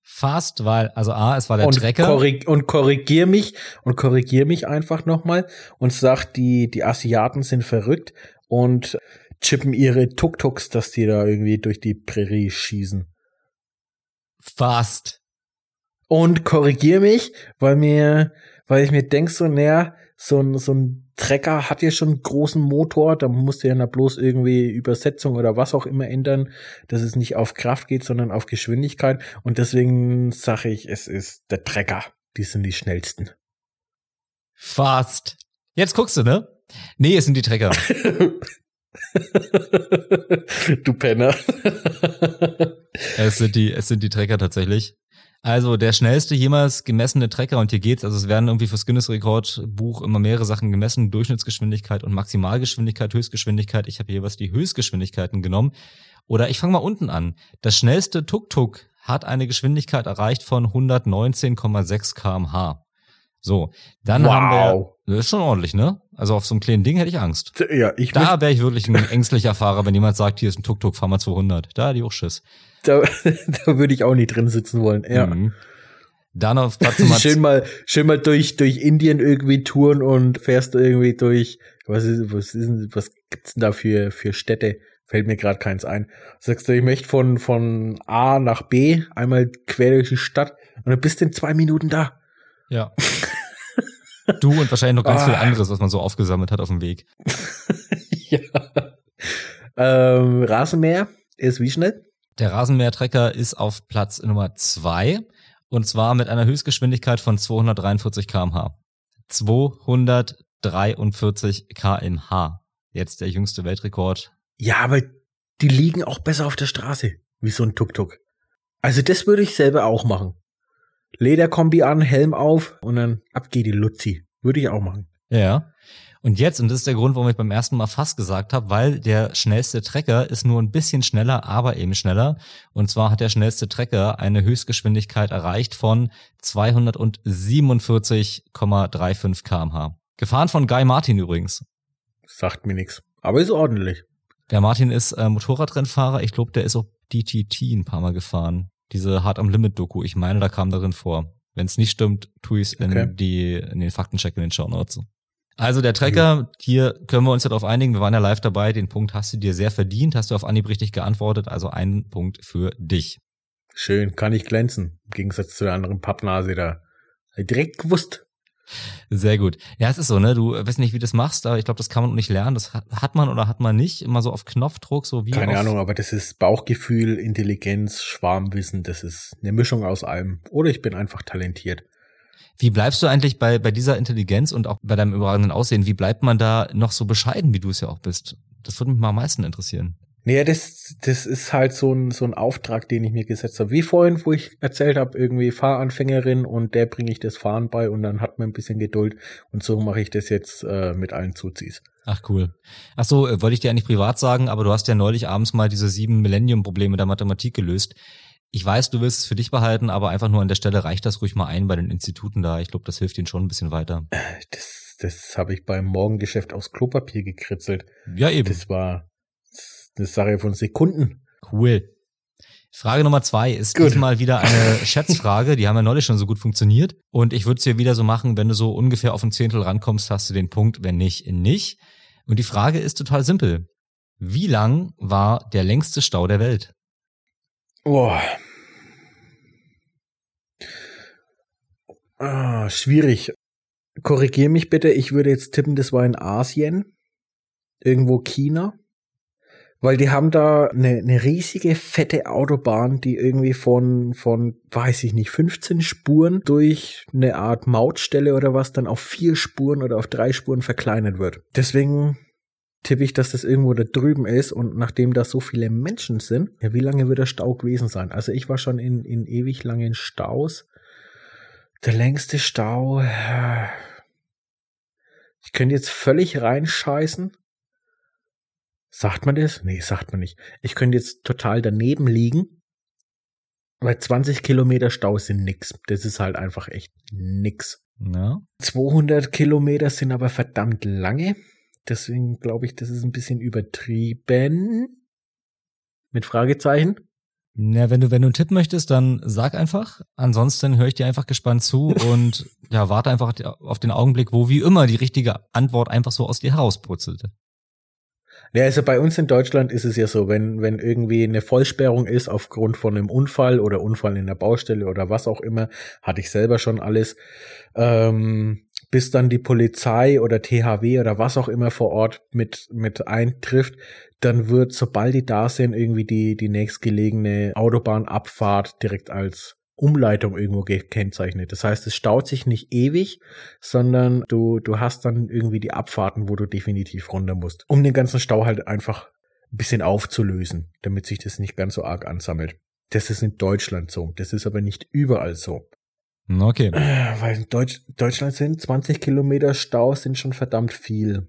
Fast, weil, also A, es war der und, Trecker. korrig und korrigier mich und korrigier mich einfach nochmal und sag, die, die Asiaten sind verrückt und chippen ihre Tuk-Tuks, dass die da irgendwie durch die Prärie schießen. Fast. Und korrigier mich, weil mir, weil ich mir denk so, naja, so ein, so ein Trecker hat ja schon einen großen Motor, da musst du ja bloß irgendwie Übersetzung oder was auch immer ändern, dass es nicht auf Kraft geht, sondern auf Geschwindigkeit. Und deswegen sage ich, es ist der Trecker. Die sind die schnellsten. Fast. Jetzt guckst du, ne? Nee, es sind die Trecker. du Penner. es sind die, es sind die Trecker tatsächlich. Also der schnellste jemals gemessene Trecker und hier geht's, also es werden irgendwie fürs Guinness-Rekordbuch immer mehrere Sachen gemessen, Durchschnittsgeschwindigkeit und Maximalgeschwindigkeit, Höchstgeschwindigkeit. Ich habe jeweils die Höchstgeschwindigkeiten genommen. Oder ich fange mal unten an. Das schnellste Tuk-Tuk hat eine Geschwindigkeit erreicht von 119,6 kmh. So, dann Wow. haben wir, das ist schon ordentlich, ne? Also auf so einem kleinen Ding hätte ich Angst. Ja, ich Da wäre ich wirklich ein ängstlicher Fahrer, wenn jemand sagt, hier ist ein Tuk-Tuk, fahr mal 200. Da hätte ich auch Schiss. da, da würde ich auch nicht drin sitzen wollen. Ja. Mhm. Dann auf Platz Nummer schön mal, schön mal durch, durch Indien irgendwie touren und fährst irgendwie durch, was ist, was ist, was gibt's denn da für, für Städte? Fällt mir gerade keins ein. Sagst du, ich möchte von, von A nach B einmal quer durch die Stadt und dann bist du in zwei Minuten da. Ja. Du und wahrscheinlich noch ganz Ah. viel anderes, was man so aufgesammelt hat auf dem Weg. ja. Ähm, Rasenmäher ist wie schnell? Der Rasenmähertrecker ist auf Platz Nummer zwei und zwar mit einer Höchstgeschwindigkeit von 243 kmh. 243 kmh. Jetzt der jüngste Weltrekord. Ja, aber die liegen auch besser auf der Straße, wie so ein Tuk-Tuk. Also das würde ich selber auch machen. Lederkombi an, Helm auf und dann ab geht die Luzi. Würde ich auch machen. Ja. Und jetzt, und das ist der Grund, warum ich beim ersten Mal fast gesagt habe, weil der schnellste Trecker ist nur ein bisschen schneller, aber eben schneller. Und zwar hat der schnellste Trecker eine Höchstgeschwindigkeit erreicht von 247,35 kmh. Gefahren von Guy Martin übrigens. Sagt mir nichts. Aber ist ordentlich. Der Martin ist äh, Motorradrennfahrer. Ich glaube, der ist auch DTT ein paar Mal gefahren. Diese Hard am Limit Doku. Ich meine, da kam darin vor. Wenn es nicht stimmt, tue ich es in, die, in den Faktencheck in den Show Notes. Also der Trecker, hier können wir uns ja darauf einigen, wir waren ja live dabei, den Punkt hast du dir sehr verdient, hast du auf Anhieb richtig geantwortet, also ein Punkt für dich. Schön, kann ich glänzen. Im Gegensatz zu der anderen Pappnase da. Direkt gewusst. Sehr gut. Ja, es ist so, ne? Du weißt nicht, wie du das machst, aber ich glaube, das kann man auch nicht lernen. Das hat, man oder hat man nicht. Immer so auf Knopfdruck, so wie Keine Ahnung, aber das ist Bauchgefühl, Intelligenz, Schwarmwissen, das ist eine Mischung aus allem. Oder ich bin einfach talentiert. Wie bleibst du eigentlich bei, bei dieser Intelligenz und auch bei deinem überragenden Aussehen? Wie bleibt man da noch so bescheiden, wie du es ja auch bist? Das würde mich mal am meisten interessieren. Naja, das, das ist halt so ein, so ein Auftrag, den ich mir gesetzt habe. Wie vorhin, wo ich erzählt habe, irgendwie Fahranfängerin und der bringe ich das Fahren bei und dann hat man ein bisschen Geduld. Und so mache ich das jetzt äh, mit allen Zuzis. Ach cool. Ach so, äh, wollte ich dir eigentlich privat sagen, aber du hast ja neulich abends mal diese sieben Millennium-Probleme der Mathematik gelöst. Ich weiß, du willst es für dich behalten, aber einfach nur an der Stelle reicht das ruhig mal ein bei den Instituten da. Ich glaube, das hilft ihnen schon ein bisschen weiter. Das, das habe ich beim Morgengeschäft aus Klopapier gekritzelt. Ja, eben. Das war eine Sache von Sekunden. Cool. Frage Nummer zwei ist Gut. diesmal wieder eine Schätzfrage. Die haben ja neulich schon so gut funktioniert. Und ich würde es dir wieder so machen, wenn du so ungefähr auf ein Zehntel rankommst, hast du den Punkt, wenn nicht, nicht. Und die Frage ist total simpel. Wie lang war der längste Stau der Welt? Boah. Ah, schwierig. Korrigier mich bitte, ich würde jetzt tippen, das war in Asien. Irgendwo China. Weil die haben da eine, eine riesige, fette Autobahn, die irgendwie von, von, weiß ich nicht, 15 Spuren durch eine Art Mautstelle oder was dann auf vier Spuren oder auf drei Spuren verkleinert wird. Deswegen tippe ich, dass das irgendwo da drüben ist und nachdem da so viele Menschen sind, ja, wie lange wird der Stau gewesen sein? Also ich war schon in, in ewig langen Staus. Der längste Stau. äh, Ich könnte jetzt völlig reinscheißen. Sagt man das? Nee, sagt man nicht. Ich könnte jetzt total daneben liegen. Weil 20 Kilometer Stau sind nix. Das ist halt einfach echt nix. Ja. 200 Kilometer sind aber verdammt lange. Deswegen glaube ich, das ist ein bisschen übertrieben. Mit Fragezeichen. Na, wenn du, wenn du einen Tipp möchtest, dann sag einfach. Ansonsten höre ich dir einfach gespannt zu und ja, warte einfach auf den Augenblick, wo wie immer die richtige Antwort einfach so aus dir herausbrutzelte. Ja, also bei uns in Deutschland ist es ja so, wenn, wenn irgendwie eine Vollsperrung ist aufgrund von einem Unfall oder Unfall in der Baustelle oder was auch immer, hatte ich selber schon alles, ähm, bis dann die Polizei oder THW oder was auch immer vor Ort mit, mit eintrifft, dann wird, sobald die da sind, irgendwie die, die nächstgelegene Autobahnabfahrt direkt als Umleitung irgendwo gekennzeichnet. Das heißt, es staut sich nicht ewig, sondern du, du hast dann irgendwie die Abfahrten, wo du definitiv runter musst, um den ganzen Stau halt einfach ein bisschen aufzulösen, damit sich das nicht ganz so arg ansammelt. Das ist in Deutschland so. Das ist aber nicht überall so. Okay. Äh, Weil in Deutsch, Deutschland sind 20 Kilometer Stau sind schon verdammt viel.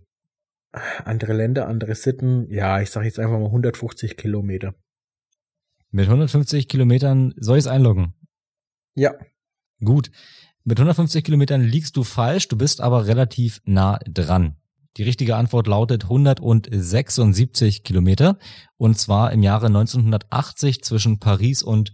Andere Länder, andere Sitten. Ja, ich sage jetzt einfach mal 150 Kilometer. Mit 150 Kilometern soll ich es einloggen? Ja. Gut. Mit 150 Kilometern liegst du falsch, du bist aber relativ nah dran. Die richtige Antwort lautet 176 Kilometer und zwar im Jahre 1980 zwischen Paris und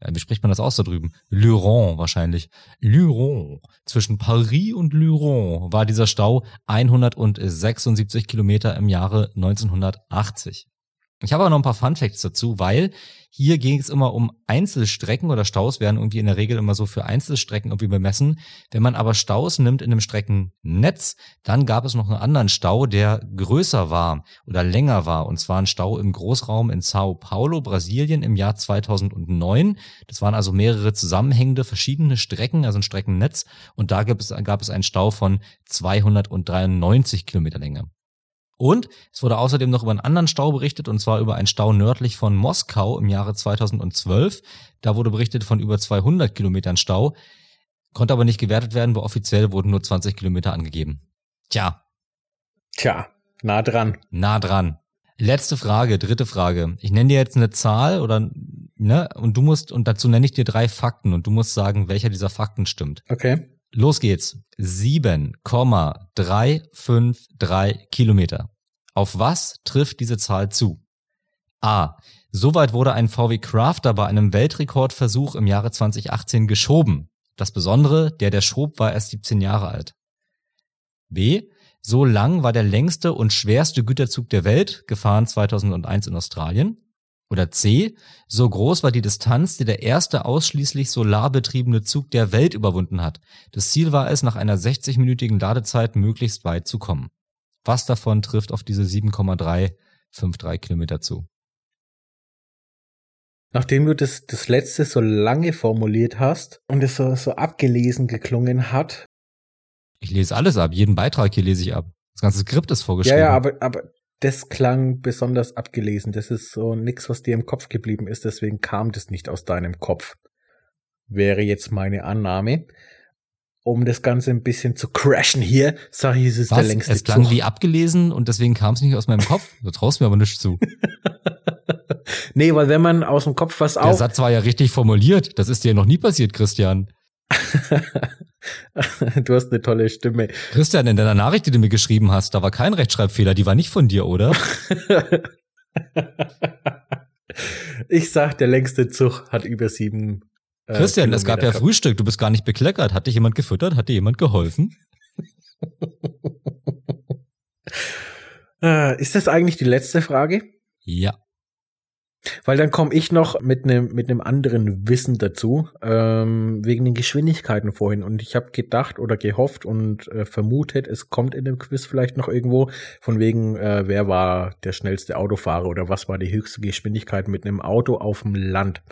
ja, wie spricht man das aus da drüben? Luron wahrscheinlich. Luron. Zwischen Paris und Luron war dieser Stau 176 Kilometer im Jahre 1980. Ich habe aber noch ein paar Fun Facts dazu, weil hier ging es immer um Einzelstrecken oder Staus werden irgendwie in der Regel immer so für Einzelstrecken irgendwie bemessen. Wenn man aber Staus nimmt in einem Streckennetz, dann gab es noch einen anderen Stau, der größer war oder länger war. Und zwar ein Stau im Großraum in Sao Paulo, Brasilien im Jahr 2009. Das waren also mehrere zusammenhängende verschiedene Strecken, also ein Streckennetz. Und da gab es, gab es einen Stau von 293 Kilometer Länge. Und es wurde außerdem noch über einen anderen Stau berichtet, und zwar über einen Stau nördlich von Moskau im Jahre 2012. Da wurde berichtet von über 200 Kilometern Stau, konnte aber nicht gewertet werden, wo offiziell wurden nur 20 Kilometer angegeben. Tja. Tja, nah dran. Nah dran. Letzte Frage, dritte Frage. Ich nenne dir jetzt eine Zahl oder ne und du musst und dazu nenne ich dir drei Fakten und du musst sagen, welcher dieser Fakten stimmt. Okay. Los geht's. 7,353 Kilometer. Auf was trifft diese Zahl zu? A. Soweit wurde ein VW Crafter bei einem Weltrekordversuch im Jahre 2018 geschoben. Das Besondere, der der schob, war erst 17 Jahre alt. B. So lang war der längste und schwerste Güterzug der Welt, gefahren 2001 in Australien. Oder C. So groß war die Distanz, die der erste ausschließlich solarbetriebene Zug der Welt überwunden hat. Das Ziel war es, nach einer 60-minütigen Ladezeit möglichst weit zu kommen. Was davon trifft auf diese 7,353 Kilometer zu? Nachdem du das, das letzte so lange formuliert hast und es so, so abgelesen geklungen hat, ich lese alles ab, jeden Beitrag hier lese ich ab. Das ganze Skript ist vorgeschrieben. Ja, ja, aber, aber das klang besonders abgelesen. Das ist so nix, was dir im Kopf geblieben ist, deswegen kam das nicht aus deinem Kopf. Wäre jetzt meine Annahme. Um das Ganze ein bisschen zu crashen hier, sage ich, es ist was? der längste Es klang Zug. wie abgelesen und deswegen kam es nicht aus meinem Kopf. Du traust mir aber nicht zu. nee, weil wenn man aus dem Kopf was Der auf... Satz war ja richtig formuliert. Das ist dir noch nie passiert, Christian. du hast eine tolle Stimme. Christian, in deiner Nachricht, die du mir geschrieben hast, da war kein Rechtschreibfehler, die war nicht von dir, oder? ich sag, der längste Zug hat über sieben. Äh, Christian, es gab ja. Frühstück, du bist gar nicht bekleckert. Hat dich jemand gefüttert? Hat dir jemand geholfen? Äh, ist das eigentlich die letzte Frage? Ja. Weil dann komme ich noch mit einem mit einem anderen Wissen dazu ähm, wegen den Geschwindigkeiten vorhin. Und ich habe gedacht oder gehofft und äh, vermutet, es kommt in dem Quiz vielleicht noch irgendwo von wegen äh, wer war der schnellste Autofahrer oder was war die höchste Geschwindigkeit mit einem Auto auf dem Land.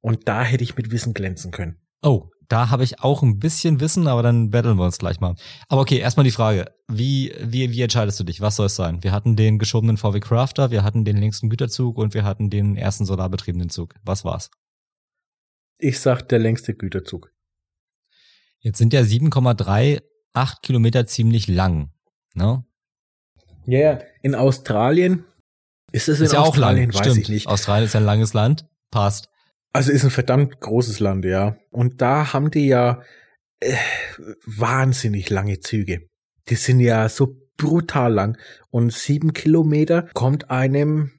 Und da hätte ich mit Wissen glänzen können. Oh, da habe ich auch ein bisschen Wissen, aber dann battlen wir uns gleich mal. Aber okay, erstmal die Frage, wie, wie, wie entscheidest du dich? Was soll es sein? Wir hatten den geschobenen VW Crafter, wir hatten den längsten Güterzug und wir hatten den ersten solarbetriebenen Zug. Was war's? Ich sag der längste Güterzug. Jetzt sind ja 7,38 Kilometer ziemlich lang, ne? Ja, yeah, in Australien ist es in ist ja Australien, auch lang, weiß stimmt. ich nicht. Australien ist ein langes Land, passt. Also ist ein verdammt großes Land, ja. Und da haben die ja äh, wahnsinnig lange Züge. Die sind ja so brutal lang. Und sieben Kilometer kommt einem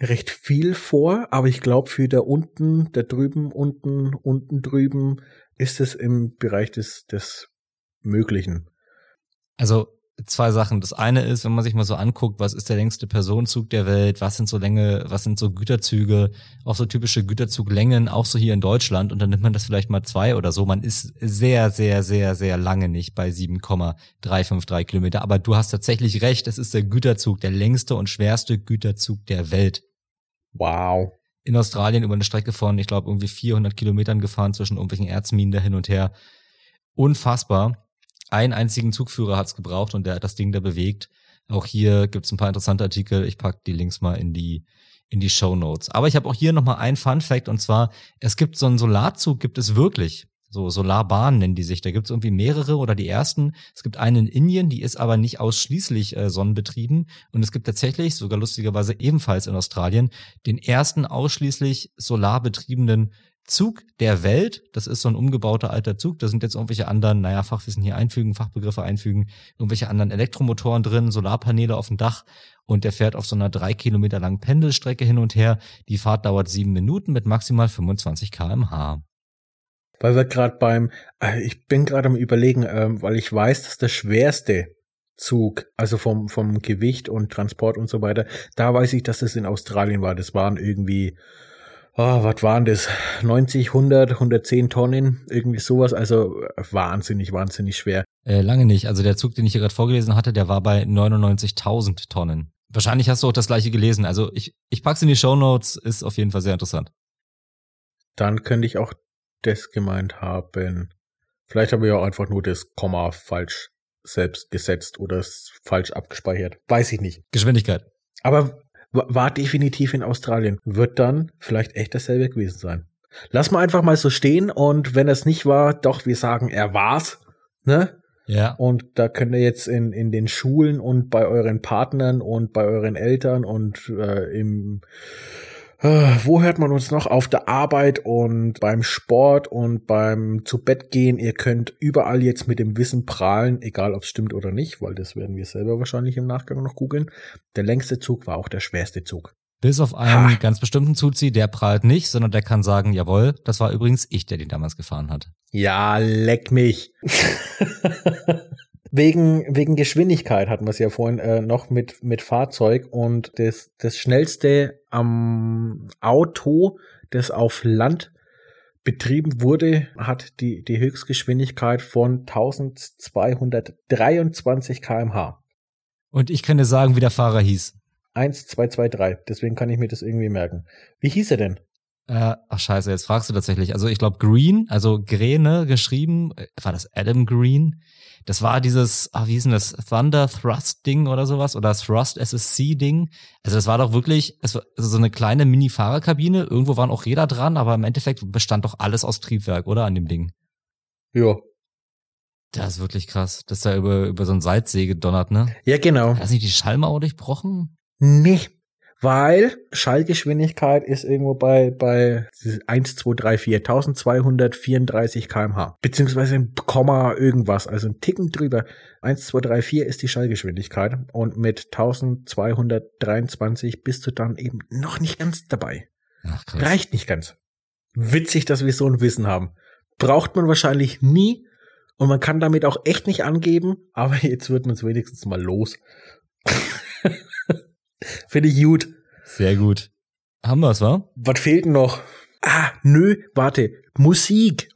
recht viel vor, aber ich glaube für da unten, da drüben, unten, unten drüben ist es im Bereich des, des Möglichen. Also zwei Sachen. Das eine ist, wenn man sich mal so anguckt, was ist der längste Personenzug der Welt, was sind so Länge, was sind so Güterzüge, auch so typische Güterzuglängen, auch so hier in Deutschland und dann nimmt man das vielleicht mal zwei oder so. Man ist sehr, sehr, sehr, sehr lange nicht bei 7,353 Kilometer. Aber du hast tatsächlich recht, es ist der Güterzug, der längste und schwerste Güterzug der Welt. Wow. In Australien über eine Strecke von, ich glaube, irgendwie 400 Kilometern gefahren zwischen irgendwelchen Erzminen da hin und her. Unfassbar einen einzigen Zugführer hat's gebraucht und der hat das Ding da bewegt. Auch hier gibt's ein paar interessante Artikel. Ich pack die Links mal in die in die Show Notes. Aber ich habe auch hier noch mal ein Fun Fact und zwar es gibt so einen Solarzug gibt es wirklich. So Solarbahnen nennen die sich. Da gibt's irgendwie mehrere oder die ersten. Es gibt einen in Indien, die ist aber nicht ausschließlich äh, sonnenbetrieben. Und es gibt tatsächlich, sogar lustigerweise ebenfalls in Australien, den ersten ausschließlich solarbetriebenen Zug der Welt. Das ist so ein umgebauter alter Zug. Da sind jetzt irgendwelche anderen, naja, Fachwissen hier einfügen, Fachbegriffe einfügen, irgendwelche anderen Elektromotoren drin, Solarpaneele auf dem Dach. Und der fährt auf so einer drei Kilometer langen Pendelstrecke hin und her. Die Fahrt dauert sieben Minuten mit maximal 25 kmh. Weil wir gerade beim, äh, ich bin gerade am überlegen, ähm, weil ich weiß, dass der schwerste Zug, also vom, vom Gewicht und Transport und so weiter, da weiß ich, dass es in Australien war. Das waren irgendwie, oh, was waren das? 90, 100, 110 Tonnen, irgendwie sowas. Also wahnsinnig, wahnsinnig schwer. Äh, lange nicht. Also der Zug, den ich hier gerade vorgelesen hatte, der war bei 99.000 Tonnen. Wahrscheinlich hast du auch das gleiche gelesen. Also ich, ich pack's in die Show Notes, ist auf jeden Fall sehr interessant. Dann könnte ich auch das gemeint haben. Vielleicht habe ich auch einfach nur das Komma falsch selbst gesetzt oder ist falsch abgespeichert. Weiß ich nicht. Geschwindigkeit. Aber war definitiv in Australien. Wird dann vielleicht echt dasselbe gewesen sein. Lass mal einfach mal so stehen und wenn es nicht war, doch, wir sagen, er war's. Ne? Ja. Und da könnt ihr jetzt in, in den Schulen und bei euren Partnern und bei euren Eltern und äh, im wo hört man uns noch? Auf der Arbeit und beim Sport und beim zu Bett gehen. Ihr könnt überall jetzt mit dem Wissen prahlen, egal ob es stimmt oder nicht, weil das werden wir selber wahrscheinlich im Nachgang noch googeln. Der längste Zug war auch der schwerste Zug. Bis auf einen ha. ganz bestimmten Zuzieh, der prahlt nicht, sondern der kann sagen, jawohl, das war übrigens ich, der den damals gefahren hat. Ja, leck mich. Wegen, wegen Geschwindigkeit hatten wir es ja vorhin äh, noch mit, mit Fahrzeug und das, das schnellste am Auto, das auf Land betrieben wurde, hat die, die Höchstgeschwindigkeit von 1223 kmh. Und ich kann dir sagen, wie der Fahrer hieß. 1223, deswegen kann ich mir das irgendwie merken. Wie hieß er denn? Äh, ach scheiße, jetzt fragst du tatsächlich. Also ich glaube Green, also Gräne geschrieben, äh, war das Adam Green? Das war dieses, ah, wie hieß denn das, Thunder Thrust Ding oder sowas oder Thrust SSC Ding. Also das war doch wirklich, es war so eine kleine Mini-Fahrerkabine. Irgendwo waren auch Räder dran, aber im Endeffekt bestand doch alles aus Triebwerk, oder an dem Ding? Ja. Das ist wirklich krass, dass da über, über so ein Seitsee gedonnert, ne? Ja, genau. Hat nicht die Schallmauer durchbrochen? Nee, weil Schallgeschwindigkeit ist irgendwo bei, bei 1, 2, 3, 4, 1234 kmh. Beziehungsweise ein Komma irgendwas, also ein Ticken drüber. 1, 2, 3, 4 ist die Schallgeschwindigkeit und mit 1223 bist du dann eben noch nicht ganz dabei. Ach. Reicht nicht ganz. Witzig, dass wir so ein Wissen haben. Braucht man wahrscheinlich nie und man kann damit auch echt nicht angeben, aber jetzt wird man es wenigstens mal los. Finde ich gut. Sehr gut. Haben wir's, wa? Was fehlt denn noch? Ah, nö, warte. Musik.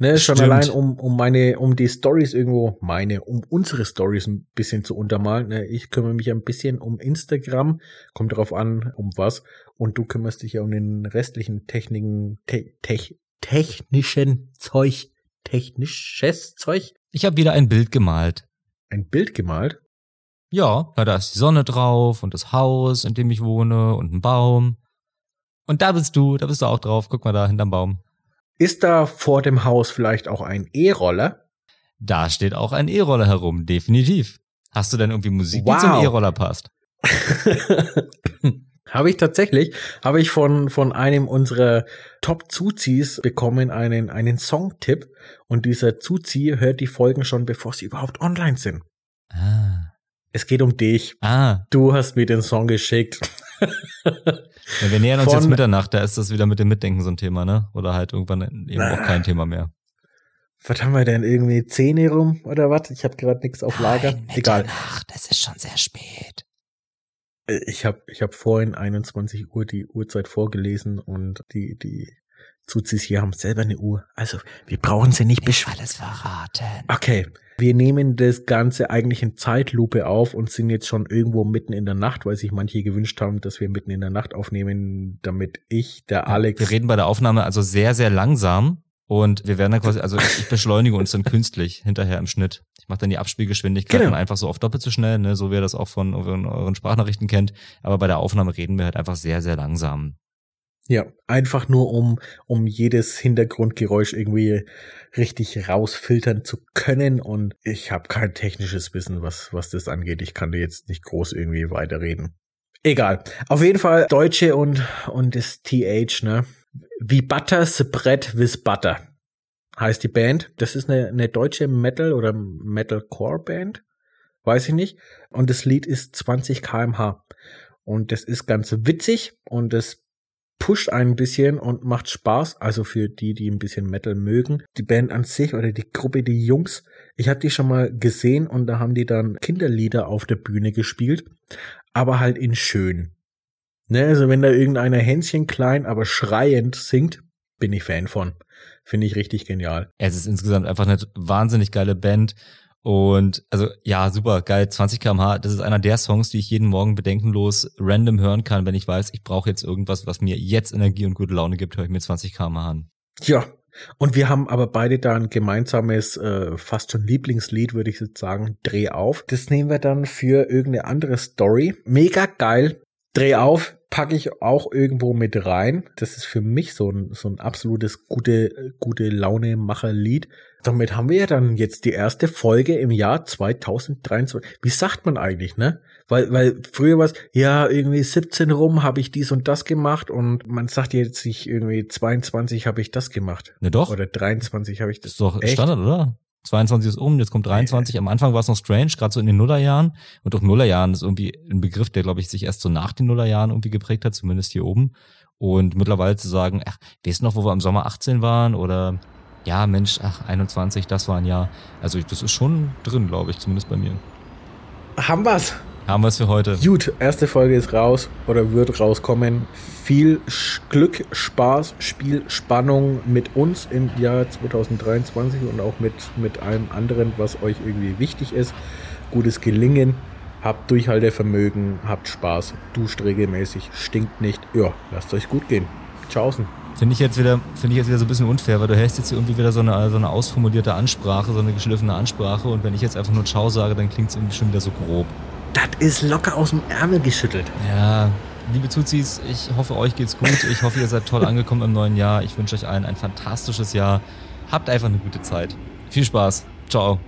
Ne, schon Stimmt. allein um, um meine, um die Stories irgendwo, meine, um unsere Stories ein bisschen zu untermalen. Ne, ich kümmere mich ein bisschen um Instagram, kommt darauf an, um was. Und du kümmerst dich ja um den restlichen Techniken, te, tech, technischen Zeug, technisches Zeug. Ich habe wieder ein Bild gemalt. Ein Bild gemalt? Ja, da ist die Sonne drauf und das Haus, in dem ich wohne und ein Baum. Und da bist du, da bist du auch drauf. Guck mal da hinterm Baum. Ist da vor dem Haus vielleicht auch ein E-Roller? Da steht auch ein E-Roller herum, definitiv. Hast du denn irgendwie Musik, wow. die zum E-Roller passt? habe ich tatsächlich, habe ich von, von einem unserer Top-Zuzis bekommen, einen, einen Songtipp. Und dieser Zuzi hört die Folgen schon, bevor sie überhaupt online sind. Ah. Es geht um dich. Ah. Du hast mir den Song geschickt. Ja, wir nähern uns Von, jetzt Mitternacht, da ist das wieder mit dem Mitdenken so ein Thema, ne? Oder halt irgendwann eben na, auch kein Thema mehr. Was haben wir denn? Irgendwie 10 rum oder was? Ich habe gerade nichts auf Lager. Nein, Egal. Das ist schon sehr spät. Äh, ich habe ich hab vorhin 21 Uhr die Uhrzeit vorgelesen und die, die Zuzis hier haben selber eine Uhr. Also wir brauchen sie nicht beschweren. Alles verraten. Okay. Wir nehmen das Ganze eigentlich in Zeitlupe auf und sind jetzt schon irgendwo mitten in der Nacht, weil sich manche gewünscht haben, dass wir mitten in der Nacht aufnehmen, damit ich, der Alex. Wir reden bei der Aufnahme also sehr, sehr langsam und wir werden dann quasi, also ich beschleunige uns dann künstlich hinterher im Schnitt. Ich mache dann die Abspielgeschwindigkeit genau. einfach so auf doppelt so schnell, ne, so wie ihr das auch von euren Sprachnachrichten kennt. Aber bei der Aufnahme reden wir halt einfach sehr, sehr langsam. Ja, einfach nur um, um jedes Hintergrundgeräusch irgendwie richtig rausfiltern zu können. Und ich habe kein technisches Wissen, was, was das angeht. Ich kann dir jetzt nicht groß irgendwie weiterreden. Egal. Auf jeden Fall Deutsche und, und das TH, ne? Wie Butter, Brett with Butter heißt die Band. Das ist eine, eine deutsche Metal- oder Metalcore-Band. Weiß ich nicht. Und das Lied ist 20 kmh. Und das ist ganz witzig und das pusht ein bisschen und macht Spaß. Also für die, die ein bisschen Metal mögen. Die Band an sich oder die Gruppe, die Jungs, ich habe die schon mal gesehen und da haben die dann Kinderlieder auf der Bühne gespielt, aber halt in schön. Ne, also wenn da irgendeiner Hänschen klein, aber schreiend singt, bin ich Fan von. Finde ich richtig genial. Es ist insgesamt einfach eine wahnsinnig geile Band und also ja, super geil, 20 km/h. Das ist einer der Songs, die ich jeden Morgen bedenkenlos random hören kann, wenn ich weiß, ich brauche jetzt irgendwas, was mir jetzt Energie und gute Laune gibt, höre ich mir 20 km/h an. Ja, Und wir haben aber beide da ein gemeinsames, äh, fast schon Lieblingslied, würde ich jetzt sagen, Dreh auf. Das nehmen wir dann für irgendeine andere Story. Mega geil. Dreh auf, packe ich auch irgendwo mit rein. Das ist für mich so ein, so ein absolutes gute, gute Laune-Macher-Lied. Damit haben wir ja dann jetzt die erste Folge im Jahr 2023. Wie sagt man eigentlich, ne? Weil, weil früher war es, ja, irgendwie 17 rum habe ich dies und das gemacht und man sagt jetzt nicht irgendwie 22 habe ich das gemacht. Ne, doch. Oder 23 habe ich das. Ist doch Echt? Standard, oder? 22 ist um, jetzt kommt 23. Am Anfang war es noch strange, gerade so in den Nullerjahren. Und auch Nullerjahren ist irgendwie ein Begriff, der, glaube ich, sich erst so nach den Nullerjahren irgendwie geprägt hat, zumindest hier oben. Und mittlerweile zu sagen, ach, weißt du noch, wo wir im Sommer 18 waren? Oder ja, Mensch, ach, 21, das war ein Jahr. Also das ist schon drin, glaube ich, zumindest bei mir. Haben wir's? Haben wir's für heute. Gut, erste Folge ist raus oder wird rauskommen. Viel Glück, Spaß, Spiel, Spannung mit uns im Jahr 2023 und auch mit, mit allem anderen, was euch irgendwie wichtig ist. Gutes Gelingen. Habt Durchhaltevermögen, habt Spaß, duscht regelmäßig, stinkt nicht. Ja, lasst euch gut gehen. Tschaußen. Finde ich jetzt wieder, finde ich jetzt wieder so ein bisschen unfair, weil du hältst jetzt hier irgendwie wieder so eine, so eine ausformulierte Ansprache, so eine geschliffene Ansprache und wenn ich jetzt einfach nur Ciao sage, dann klingt es irgendwie schon wieder so grob. Das ist locker aus dem Ärmel geschüttelt. Ja, liebe Zuzis, ich hoffe, euch geht's gut. Ich hoffe, ihr seid toll angekommen im neuen Jahr. Ich wünsche euch allen ein fantastisches Jahr. Habt einfach eine gute Zeit. Viel Spaß. Ciao.